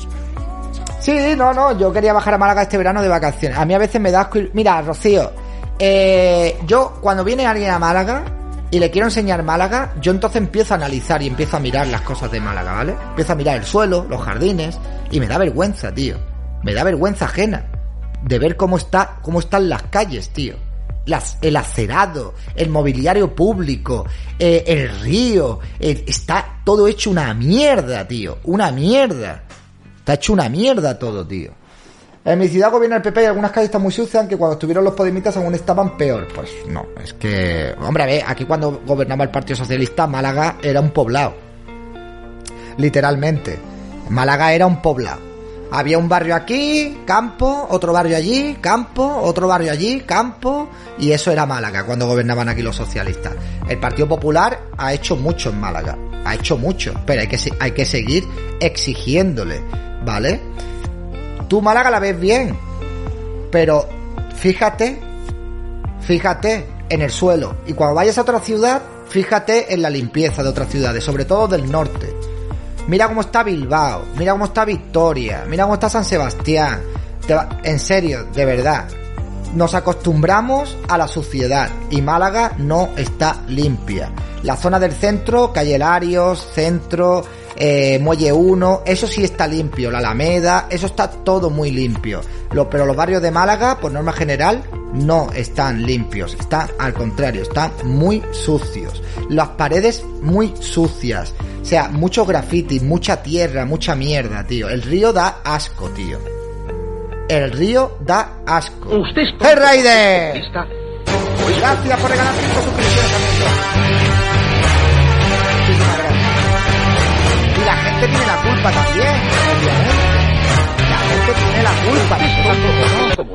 Sí, no, no, yo quería bajar a Málaga este verano de vacaciones. A mí a veces me da asco ir- Mira, Rocío, eh, yo cuando viene alguien a Málaga y le quiero enseñar Málaga, yo entonces empiezo a analizar y empiezo a mirar las cosas de Málaga, ¿vale? Empiezo a mirar el suelo, los jardines y me da vergüenza, tío. Me da vergüenza ajena de ver cómo está, cómo están las calles, tío. El acerado, el mobiliario público, eh, el río, eh, está todo hecho una mierda, tío. Una mierda. Está hecho una mierda todo, tío. En mi ciudad gobierna el PP y algunas calles están muy sucias, aunque cuando estuvieron los podemitas aún estaban peor. Pues no, es que... Hombre, a ver, aquí cuando gobernaba el Partido Socialista, Málaga era un poblado. Literalmente. Málaga era un poblado. Había un barrio aquí, campo, otro barrio allí, campo, otro barrio allí, campo, y eso era Málaga cuando gobernaban aquí los socialistas. El Partido Popular ha hecho mucho en Málaga, ha hecho mucho, pero hay que, hay que seguir exigiéndole, ¿vale? Tú Málaga la ves bien, pero fíjate, fíjate en el suelo, y cuando vayas a otra ciudad, fíjate en la limpieza de otras ciudades, sobre todo del norte. Mira cómo está Bilbao, mira cómo está Victoria, mira cómo está San Sebastián. En serio, de verdad. Nos acostumbramos a la suciedad y Málaga no está limpia. La zona del centro, Calle Larios, centro, eh, Muelle 1, eso sí está limpio. La Alameda, eso está todo muy limpio. Pero los barrios de Málaga, por norma general, no están limpios. Están al contrario, están muy sucios. Las paredes muy sucias. O sea, mucho graffiti, mucha tierra, mucha mierda, tío. El río da asco, tío. El río da asco. Usted es Gracias por regalar 5 suscripciones, gracias. Y la gente tiene la culpa también, obviamente. La gente tiene la culpa, no.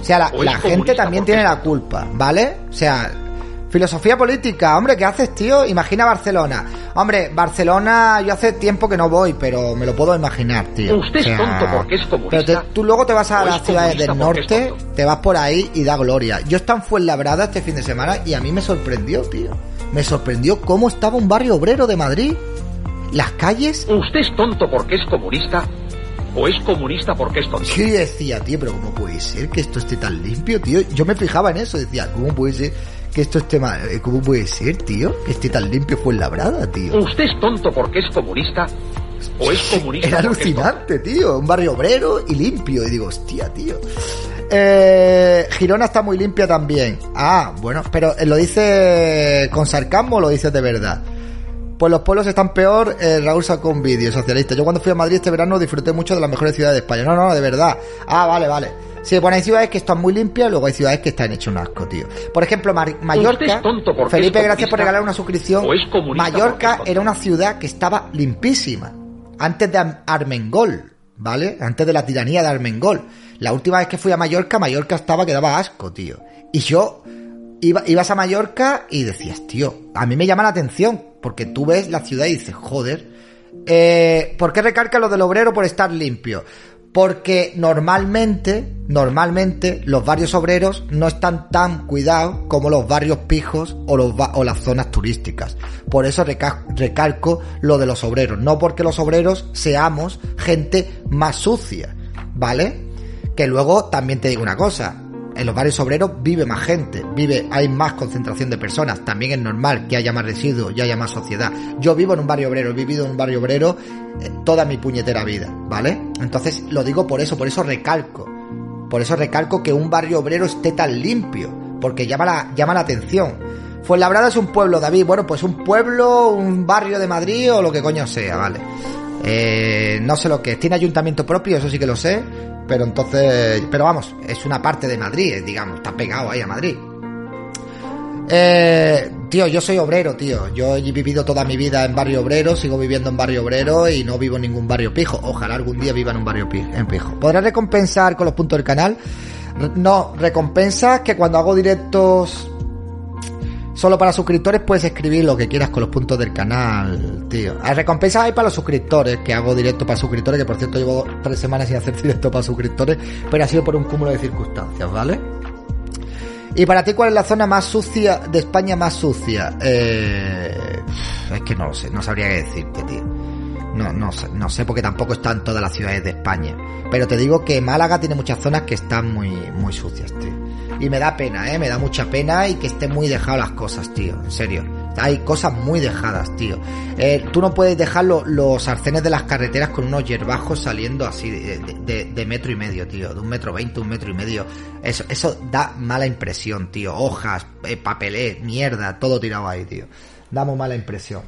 O sea, la, gente también tiene la culpa, ¿vale? O sea, filosofía política, hombre, ¿qué haces, tío? Imagina Barcelona. Hombre, Barcelona, yo hace tiempo que no voy, pero me lo puedo imaginar, tío. Usted es tonto porque es comunista, Pero te- tú luego te vas a las es ciudades del norte, te vas por ahí y da gloria. Yo estaba en Fuenlabrada este fin de semana y a mí me sorprendió, tío. Me sorprendió cómo estaba un barrio obrero de Madrid. Las calles usted es tonto porque es comunista, o es comunista porque es tonto. Yo decía, tío, pero ¿cómo puede ser que esto esté tan limpio, tío? Yo me fijaba en eso, decía, ¿cómo puede ser que esto esté mal? eh, ¿Cómo puede ser, tío? Que esté tan limpio fue labrada, tío. Usted es tonto porque es comunista, o es comunista Era es alucinante, tío. Un barrio obrero y limpio. Y digo, hostia, tío. Eh, Girona está muy limpia también. Ah, bueno, pero ¿lo dice con sarcasmo o lo dices de verdad? Pues los pueblos están peor, eh, Raúl sacó un vídeo socialista. Yo cuando fui a Madrid este verano disfruté mucho de las mejores ciudades de España. No, no, de verdad. Ah, vale, vale. Sí, bueno, hay ciudades que están muy limpias, luego hay ciudades que están hechas un asco, tío. Por ejemplo, Mar- Mallorca. tonto Felipe, gracias por regalar una suscripción. Mallorca era una ciudad que estaba limpísima. Antes de Ar- Armengol, ¿vale? Antes de la tiranía de Armengol. La última vez que fui a Mallorca, Mallorca estaba que daba asco, tío. Y yo iba, ibas a Mallorca y decías, tío, a mí me llama la atención, porque tú ves la ciudad y dices, joder, eh, ¿por qué recarga lo del obrero por estar limpio? Porque normalmente, normalmente, los barrios obreros no están tan cuidados como los barrios pijos o, las zonas turísticas. Por eso reca- recalco lo de los obreros. No porque los obreros seamos gente más sucia, ¿vale? Que luego también te digo una cosa. En los barrios obreros vive más gente, vive, hay más concentración de personas. También es normal que haya más residuos y haya más sociedad. Yo vivo en un barrio obrero, he vivido en un barrio obrero eh, toda mi puñetera vida, ¿vale? Entonces lo digo por eso, por eso recalco. Por eso recalco que un barrio obrero esté tan limpio, porque llama la, llama la atención. Fuenlabrada es un pueblo, David. Bueno, pues un pueblo, un barrio de Madrid o lo que coño sea, ¿vale? Eh, no sé lo que es. Tiene ayuntamiento propio, eso sí que lo sé. Pero entonces, pero vamos, es una parte de Madrid, eh, digamos, está pegado ahí a Madrid. Eh, tío, yo soy obrero, tío. Yo he vivido toda mi vida en barrio obrero, sigo viviendo en barrio obrero y no vivo en ningún barrio pijo. Ojalá algún día viva en un barrio en pijo. ¿Podrás recompensar con los puntos del canal? No, recompensas que cuando hago directos solo para suscriptores puedes escribir lo que quieras con los puntos del canal, tío. Hay recompensas hay para los suscriptores, que hago directo para suscriptores, que por cierto llevo tres semanas sin hacer directo para suscriptores, pero ha sido por un cúmulo de circunstancias, ¿vale? Y para ti, ¿cuál es la zona más sucia de España más sucia? Eh, es que no lo sé, no sabría qué decirte, tío. No, no sé, no sé porque tampoco están todas las ciudades de España. Pero te digo que Málaga tiene muchas zonas que están muy, muy sucias, tío. Y me da pena, eh, me da mucha pena y que estén muy dejadas las cosas, tío. En serio. Hay cosas muy dejadas, tío. Eh, tú no puedes dejar lo- los arcenes de las carreteras con unos hierbajos saliendo así de, de- de- metro y medio, tío. De un metro veinte, un metro y medio. Eso, eso da mala impresión, tío. Hojas, eh, papelé, mierda, todo tirado ahí, tío. Da muy mala impresión.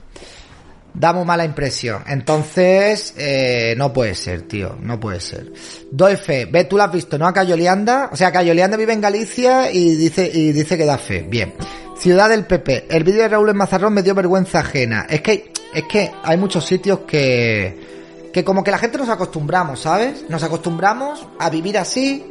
Da muy mala impresión. Entonces, eh, no puede ser, tío. No puede ser. Doy fe. Ve, tú lo has visto, ¿no? A Cayo Leanda. O sea, Cayo Leanda vive en Galicia y dice, y dice que da fe. Bien. Ciudad del PP. El vídeo de Raúl en Mazarrón me dio vergüenza ajena. Es que, es que hay muchos sitios que, que como que la gente nos acostumbramos, ¿sabes? Nos acostumbramos a vivir así.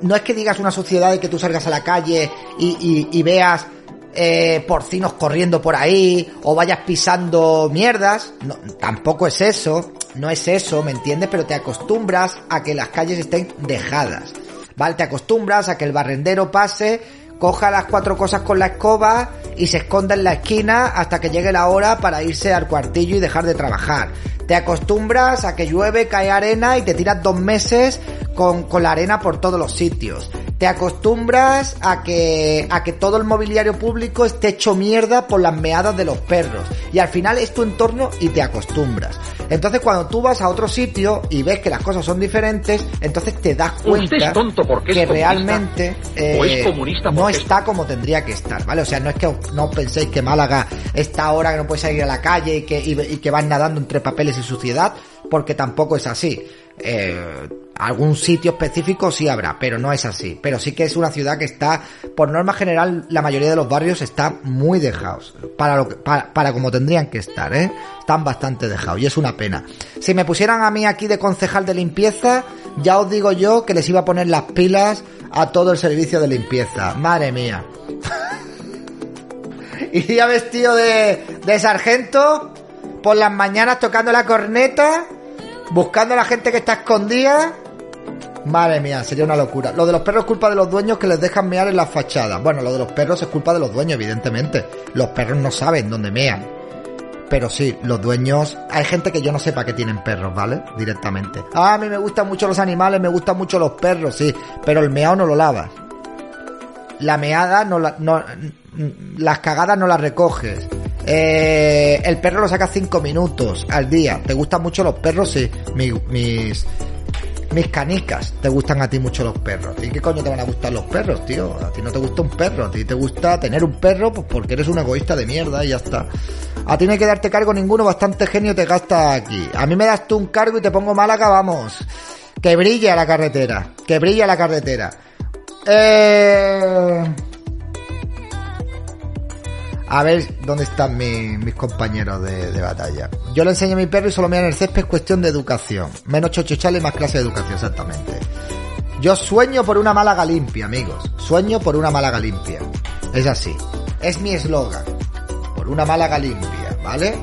No es que digas una sociedad de que tú salgas a la calle y, y- y veas eh, porcinos corriendo por ahí o vayas pisando mierdas. No, tampoco es eso, no es eso, ¿me entiendes? Pero te acostumbras a que las calles estén dejadas. ¿Vale? Te acostumbras a que el barrendero pase, coja las cuatro cosas con la escoba y se esconda en la esquina hasta que llegue la hora para irse al cuartillo y dejar de trabajar. Te acostumbras a que llueve, cae arena y te tiras dos meses con, con la arena por todos los sitios. Te acostumbras a que, a que todo el mobiliario público esté hecho mierda por las meadas de los perros. Y al final es tu entorno y te acostumbras. Entonces cuando tú vas a otro sitio y ves que las cosas son diferentes, entonces te das cuenta Usted es tonto porque es que realmente o es eh, comunista no está como tendría que estar, ¿vale? O sea, no es que no penséis que Málaga está ahora que no puede salir a la calle y que, y, y que van nadando entre papeles y suciedad, porque tampoco es así. Eh, algún sitio específico sí habrá, pero no es así. Pero sí que es una ciudad que está, por norma general, la mayoría de los barrios están muy dejados. Para lo que, para, como tendrían que estar, ¿eh? Están bastante dejados y es una pena. Si me pusieran a mí aquí de concejal de limpieza, ya os digo yo que les iba a poner las pilas a todo el servicio de limpieza. Madre mía. Iría vestido de, de sargento por las mañanas tocando la corneta, buscando a la gente que está escondida. Madre mía, sería una locura. Lo de los perros es culpa de los dueños que les dejan mear en las fachadas. Bueno, lo de los perros es culpa de los dueños, evidentemente. Los perros no saben dónde mean. Pero sí, los dueños... Hay gente que yo no sepa que tienen perros, ¿vale? Directamente. Ah, a mí me gustan mucho los animales, me gustan mucho los perros, sí. Pero el meao no lo lavas. La meada no la... No, las cagadas no las recoges. Eh, el perro lo sacas cinco minutos al día. ¿Te gustan mucho los perros? Sí. Mi- mis... Mis canicas, te gustan a ti mucho los perros. ¿Y qué coño te van a gustar los perros, tío? A ti no te gusta un perro, a ti te gusta tener un perro pues porque eres un egoísta de mierda y ya está. A ti no hay que darte cargo ninguno, bastante genio te gasta aquí. A mí me das tú un cargo y te pongo Málaga, vamos. Que brilla la carretera, que brilla la carretera. Eh... A ver dónde están mi- mis compañeros de, de batalla. Yo le enseño a mi perro y solo me en el césped es cuestión de educación. Menos chochochal y más clase de educación, exactamente. Yo sueño por una Málaga limpia, amigos. Sueño por una Málaga limpia. Es así. Es mi eslogan. Por una Málaga limpia, ¿vale?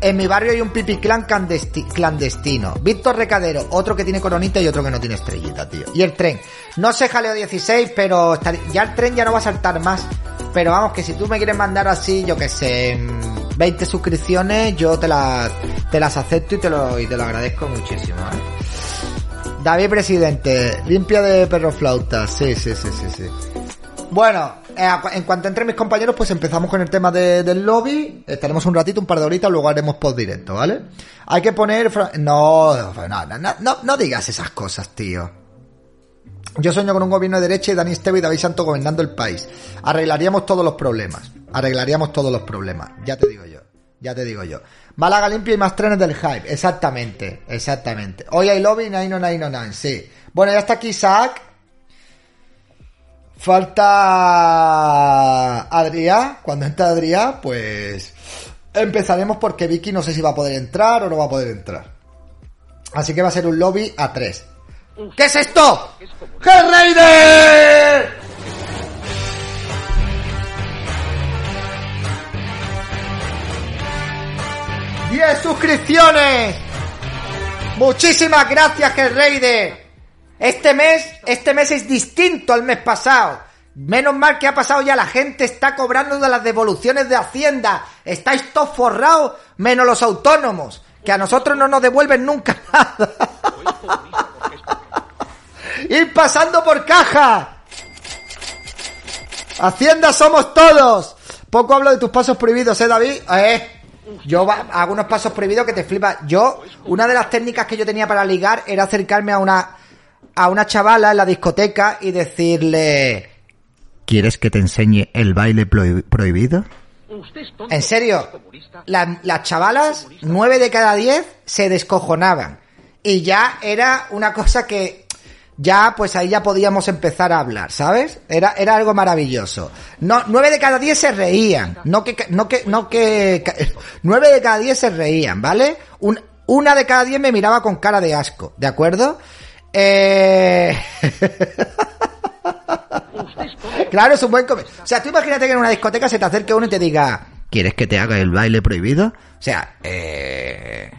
En mi barrio hay un pipiclán clandesti- clandestino. Víctor Recadero, otro que tiene coronita y otro que no tiene estrellita, tío. Y el tren. No sé jaleo 16, pero ya el tren ya no va a saltar más. Pero vamos, que si tú me quieres mandar así, yo que sé, mm, 20 suscripciones, yo te las, te las acepto y te lo, y te lo agradezco muchísimo, ¿eh? David Presidente, limpia de perro flauta. Sí, sí, sí, sí, sí. Bueno, eh, en cuanto entre mis compañeros, pues empezamos con el tema de- del lobby. Estaremos un ratito, un par de horitas, luego haremos post directo, ¿vale? Hay que poner... no, no, no digas esas cosas, tío. Yo sueño con un gobierno de derecha y Dani Esteve y David Santo gobernando el país. Arreglaríamos todos los problemas. Arreglaríamos todos los problemas. Ya te digo yo. Ya te digo yo. Málaga limpia y más trenes del hype. Exactamente. Exactamente. Hoy hay lobby 90999. Sí. Bueno, ya está aquí Isaac. Falta Adrián. Cuando entra Adrián, pues empezaremos porque Vicky no sé si va a poder entrar o no va a poder entrar. Así que va a ser un lobby a tres. ¿Qué es esto? ¡Raider! ¡10 suscripciones! Muchísimas gracias, Raider. Este mes, este mes es distinto al mes pasado. Menos mal que ha pasado ya, la gente está cobrando de las devoluciones de Hacienda. Estáis todos forrados, menos los autónomos, que a nosotros no nos devuelven nunca nada. Ir pasando por caja. Hacienda somos todos. Poco hablo de tus pasos prohibidos, ¿eh, David? Eh, yo hago unos pasos prohibidos que te flipas. Yo, una de las técnicas que yo tenía para ligar era acercarme a una, a una chavala en la discoteca y decirle, ¿quieres que te enseñe el baile prohi- prohibido? En serio, la- las chavalas, nueve de cada diez, se descojonaban. Y ya era una cosa que ya, pues ahí ya podíamos empezar a hablar, ¿sabes? Era, era algo maravilloso. No, nueve de cada diez se reían. No que, no que, no que, nueve de cada diez se reían, ¿vale? Un- una de cada diez me miraba con cara de asco, ¿de acuerdo? Eh... Claro, es un buen come- O sea, tú imagínate que en una discoteca se te acerque uno y te diga, ¿quieres que te haga el baile prohibido? O sea, eh...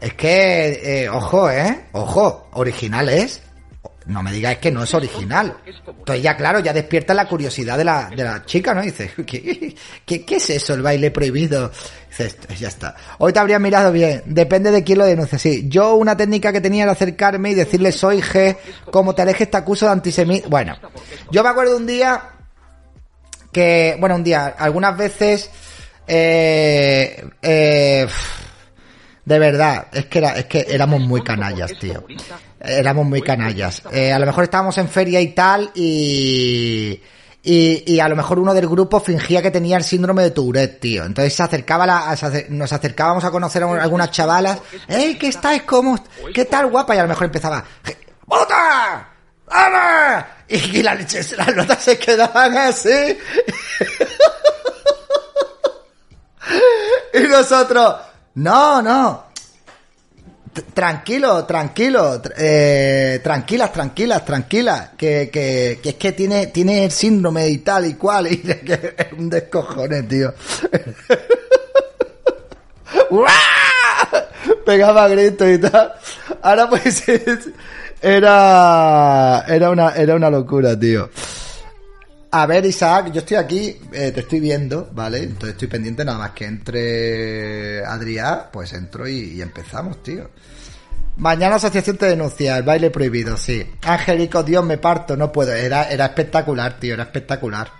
Es que, eh, ojo, ¿eh? Ojo, original es. No me digas que no es original. Entonces ya, claro, ya despierta la curiosidad de la, de la chica, ¿no? Y dices, ¿qué, qué, es eso, el baile prohibido? Dices, ya está. Hoy te habría mirado bien. Depende de quién lo denuncie. Sí, yo una técnica que tenía era acercarme y decirle, soy G, como te alejes te acuso de antisemitismo. Bueno, yo me acuerdo un día que, bueno, un día, algunas veces, eh, eh, de verdad, es que, era, es que éramos muy canallas, tío. Éramos muy canallas. Eh, a lo mejor estábamos en feria y tal y... Y, y a lo mejor uno del grupo fingía que tenía el síndrome de Tourette, tío. Entonces se acercaba la, nos acercábamos a conocer a algunas chavalas. ¡Ey, qué estáis! ¿Cómo? ¿Qué tal, guapa? Y a lo mejor empezaba... ¡Bota! ¡Ama! Y, y la leche, las notas se quedaban así. y nosotros... No, no. Tranquilo, tranquilo, tr- eh, tranquilas, tranquilas, tranquilas, que, que, es que tiene, tiene el síndrome y tal y cual, y que es un descojone, tío. Pegaba gritos y tal. Ahora pues es- era, era una, era una locura, tío. A ver, Isaac, yo estoy aquí, eh, te estoy viendo, ¿vale? Entonces estoy pendiente nada más que entre Adrián, pues entro y, y empezamos, tío. Mañana asociación te denuncia, el baile prohibido, sí. Angélico, Dios, me parto, no puedo. Era, era espectacular, tío, era espectacular.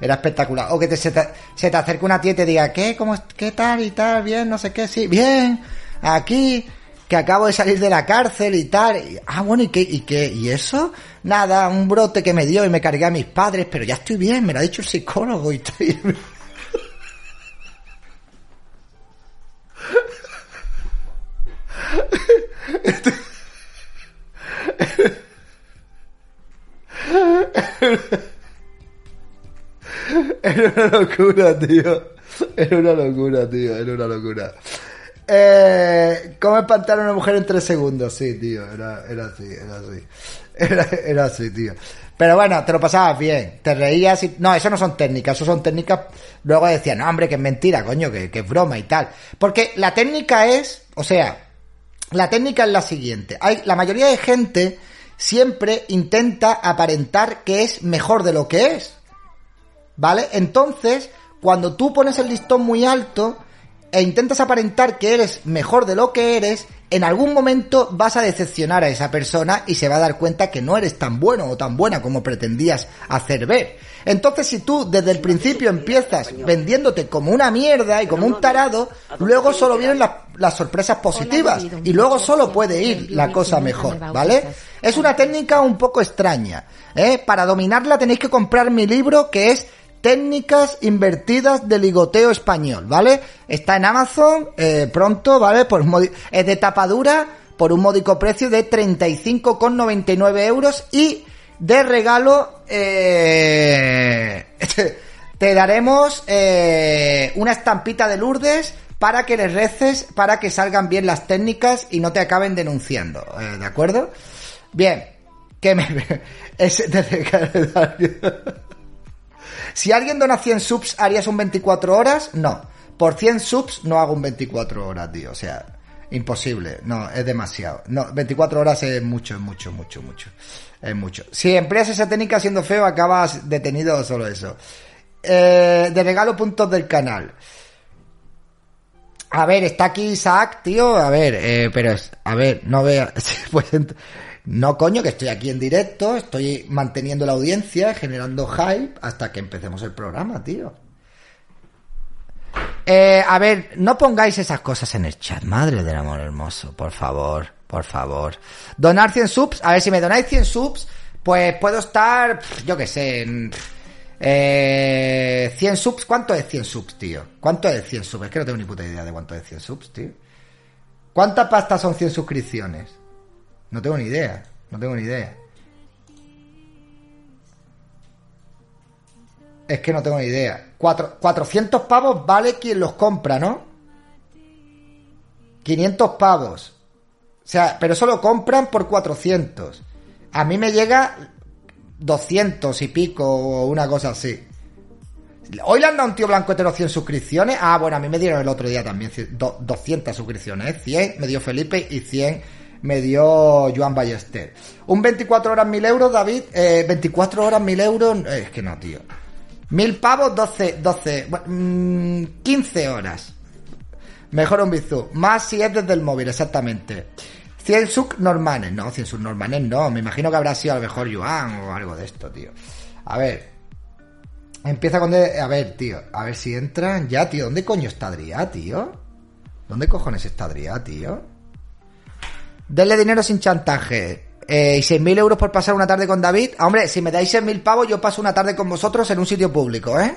Era espectacular. O que te, se, te, se te acerque una tía y te diga, ¿qué? ¿Cómo, ¿Qué tal y tal? Bien, no sé qué, sí, bien. Aquí, que acabo de salir de la cárcel y tal. Y- ah, bueno, ¿y qué? ¿Y qué? ¿Y eso? Nada, un brote que me dio y me cargué a mis padres, pero ya estoy bien, me lo ha dicho el psicólogo y estoy... Era una locura, tío. Era una locura, tío. Era una locura. Eh, ¿Cómo espantar a una mujer en tres segundos? Sí, tío. Era, era así, era así. Era, así, tío. Pero bueno, te lo pasabas bien. Te reías y... No, eso no son técnicas. Eso son técnicas... Luego decían, no, hombre, que es mentira, coño, que, que es broma y tal. Porque la técnica es... O sea, la técnica es la siguiente. Hay, la mayoría de gente siempre intenta aparentar que es mejor de lo que es. ¿Vale? Entonces, cuando tú pones el listón muy alto e intentas aparentar que eres mejor de lo que eres, en algún momento vas a decepcionar a esa persona y se va a dar cuenta que no eres tan bueno o tan buena como pretendías hacer ver. Entonces, si tú desde el principio empiezas vendiéndote como una mierda y como un tarado, luego solo vienen las, las sorpresas positivas y luego solo puede ir la cosa mejor, ¿vale? Es una técnica un poco extraña, ¿eh? Para dominarla tenéis que comprar mi libro que es Técnicas invertidas de ligoteo español, ¿vale? Está en Amazon eh, pronto, ¿vale? Por es de tapadura por un módico precio de 35,99 euros y de regalo eh, te daremos eh, una estampita de Lourdes para que les reces, para que salgan bien las técnicas y no te acaben denunciando, ¿de acuerdo? Bien, que me... ese si alguien dona 100 subs, ¿harías un 24 horas? No. Por 100 subs no hago un 24 horas, tío. O sea, imposible. No, es demasiado. No, 24 horas es mucho, es mucho, mucho, mucho. Es mucho. Si empleas esa técnica siendo feo, acabas detenido solo eso. Eh, de regalo puntos del canal. A ver, está aquí Isaac, tío. A ver, eh, pero a ver, no vea. Pues, no, coño, que estoy aquí en directo, estoy manteniendo la audiencia, generando hype hasta que empecemos el programa, tío. Eh, a ver, no pongáis esas cosas en el chat, madre del amor hermoso, por favor, por favor. Donar 100 subs, a ver si me donáis 100 subs, pues puedo estar, yo qué sé, en, eh, 100 subs, ¿cuánto es 100 subs, tío? ¿Cuánto es 100 subs? Es que no tengo ni puta idea de cuánto es 100 subs, tío. ¿Cuántas pastas son 100 suscripciones? No tengo ni idea, no tengo ni idea. Es que no tengo ni idea. 400 pavos vale quien los compra, ¿no? 500 pavos. O sea, pero eso lo compran por 400. A mí me llega 200 y pico o una cosa así. Hoy le han dado un tío blanco hetero 100 suscripciones. Ah, bueno, a mí me dieron el otro día también 200 suscripciones. 100 ¿eh? me dio Felipe y 100 me dio Joan Ballester. Un 24 horas 1000 euros, David. 24 eh, horas 1000 euros. Eh, es que no, tío. 1000 pavos, 12, 12, 15 horas. Mejor un bizú. Más si es desde el móvil, exactamente. 100 normales. No, 100 normales no. Me imagino que habrá sido a lo mejor Yuan o algo de esto, tío. A ver. Empieza con... A ver, tío. A ver si entran ya, tío. ¿Dónde coño está Adrià, tío? ¿Dónde cojones está Adrià, tío? Denle dinero sin chantaje. Eh, y 6.000 euros por pasar una tarde con David. Ah, hombre, si me dais 6.000 pavos, yo paso una tarde con vosotros en un sitio público, ¿eh?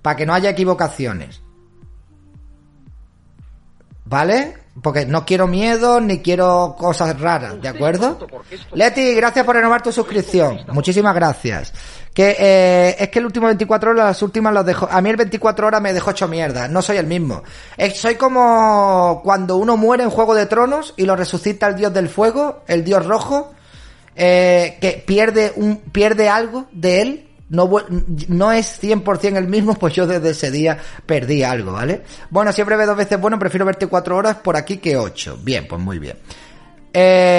Para que no haya equivocaciones. ¿Vale? Porque no quiero miedo ni quiero cosas raras, ¿de acuerdo? Leti, gracias por renovar tu suscripción. Muchísimas gracias. Que eh, es que el último 24 horas, las últimas los dejo. A mí el 24 horas me dejó hecho mierda. No soy el mismo. soy como cuando uno muere en Juego de Tronos y lo resucita el dios del fuego, el dios rojo, eh, que pierde un pierde algo de él no, no es 100% el mismo, pues yo desde ese día perdí algo, ¿vale? Bueno, siempre ve dos veces bueno, prefiero verte cuatro horas por aquí que ocho. Bien, pues muy bien. Eh,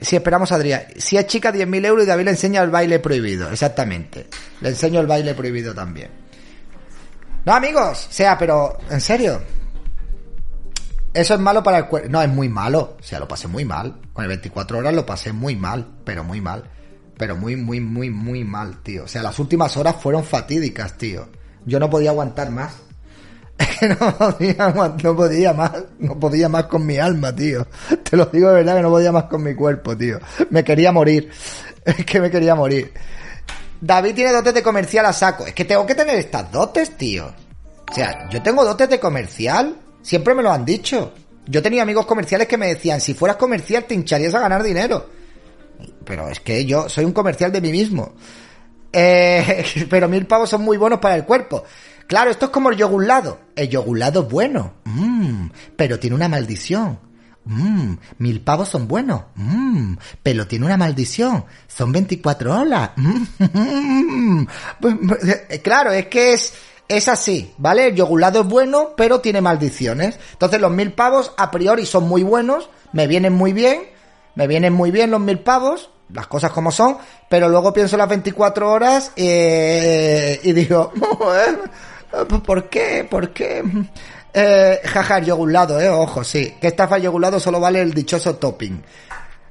si esperamos a Adrián. Si es chica, 10.000 euros y David le enseña el baile prohibido. Exactamente. Le enseño el baile prohibido también. No, amigos. O sea, pero, ¿en serio? Eso es malo para el cuerpo. No, es muy malo. O sea, lo pasé muy mal. Con el 24 horas lo pasé muy mal, pero muy mal. Pero muy, muy, muy, muy mal, tío. O sea, las últimas horas fueron fatídicas, tío. Yo no podía aguantar más. no podía, no podía más, no podía más con mi alma, tío. Te lo digo de verdad que no podía más con mi cuerpo, tío. Me quería morir. Es que me quería morir. David tiene dotes de comercial a saco. Es que tengo que tener estas dotes, tío. O sea, yo tengo dotes de comercial. Siempre me lo han dicho. Yo tenía amigos comerciales que me decían, si fueras comercial te hincharías a ganar dinero pero es que yo soy un comercial de mí mismo. Eh, pero mil pavos son muy buenos para el cuerpo. Claro, esto es como el yogurlado. El yogurlado es bueno, mm, pero tiene una maldición. Mm, mil pavos son buenos, mm, pero tiene una maldición. Son 24 horas. claro, es que es, es así, ¿vale? El yogurlado es bueno, pero tiene maldiciones. Entonces los mil pavos a priori son muy buenos, me vienen muy bien, me vienen muy bien los mil pavos, las cosas como son, pero luego pienso las 24 horas y digo, ¿por qué? ¿Por qué? Eh, jaja, el yogurlado, eh, ojo, sí. Que estafa el yogurlado solo vale el dichoso topping.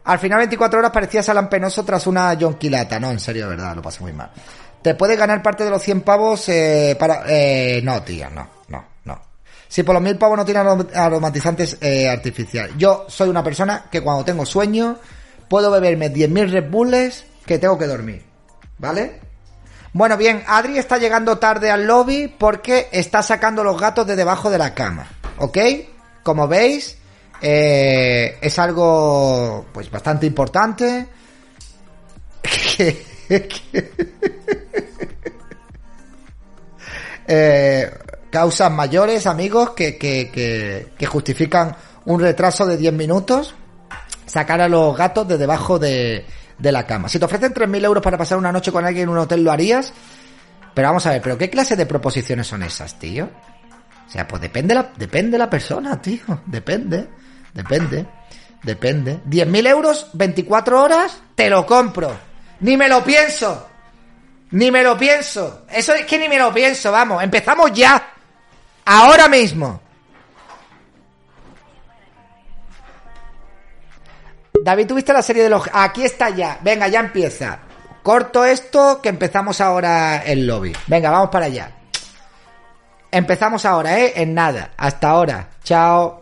Al final 24 horas parecía salampenoso tras una jonquilata. No, en serio, de verdad, lo pasé muy mal. ¿Te puedes ganar parte de los 100 pavos eh, para...? Eh, no, tía, no, no, no. Si por los mil pavos no tiene aromatizantes eh, artificiales. Yo soy una persona que cuando tengo sueño puedo beberme 10.000 Red Bulls que tengo que dormir. ¿Vale? Bueno, bien, Adri está llegando tarde al lobby porque está sacando los gatos de debajo de la cama. ¿Ok? Como veis, eh, es algo pues bastante importante. Eh, causas mayores, amigos, que, que, que, que justifican un retraso de 10 minutos. Sacar a los gatos de debajo de, de la cama. Si te ofrecen 3.000 euros para pasar una noche con alguien en un hotel, ¿lo harías? Pero vamos a ver, ¿pero qué clase de proposiciones son esas, tío? O sea, pues depende la, depende la persona, tío. Depende, depende, depende. 10.000 euros, 24 horas, te lo compro. Ni me lo pienso. Ni me lo pienso. Eso es que ni me lo pienso, vamos. Empezamos ya. Ahora mismo. David, ¿tuviste la serie de los... Aquí está ya. Venga, ya empieza. Corto esto que empezamos ahora el lobby. Venga, vamos para allá. Empezamos ahora, ¿eh? En nada. Hasta ahora. Chao.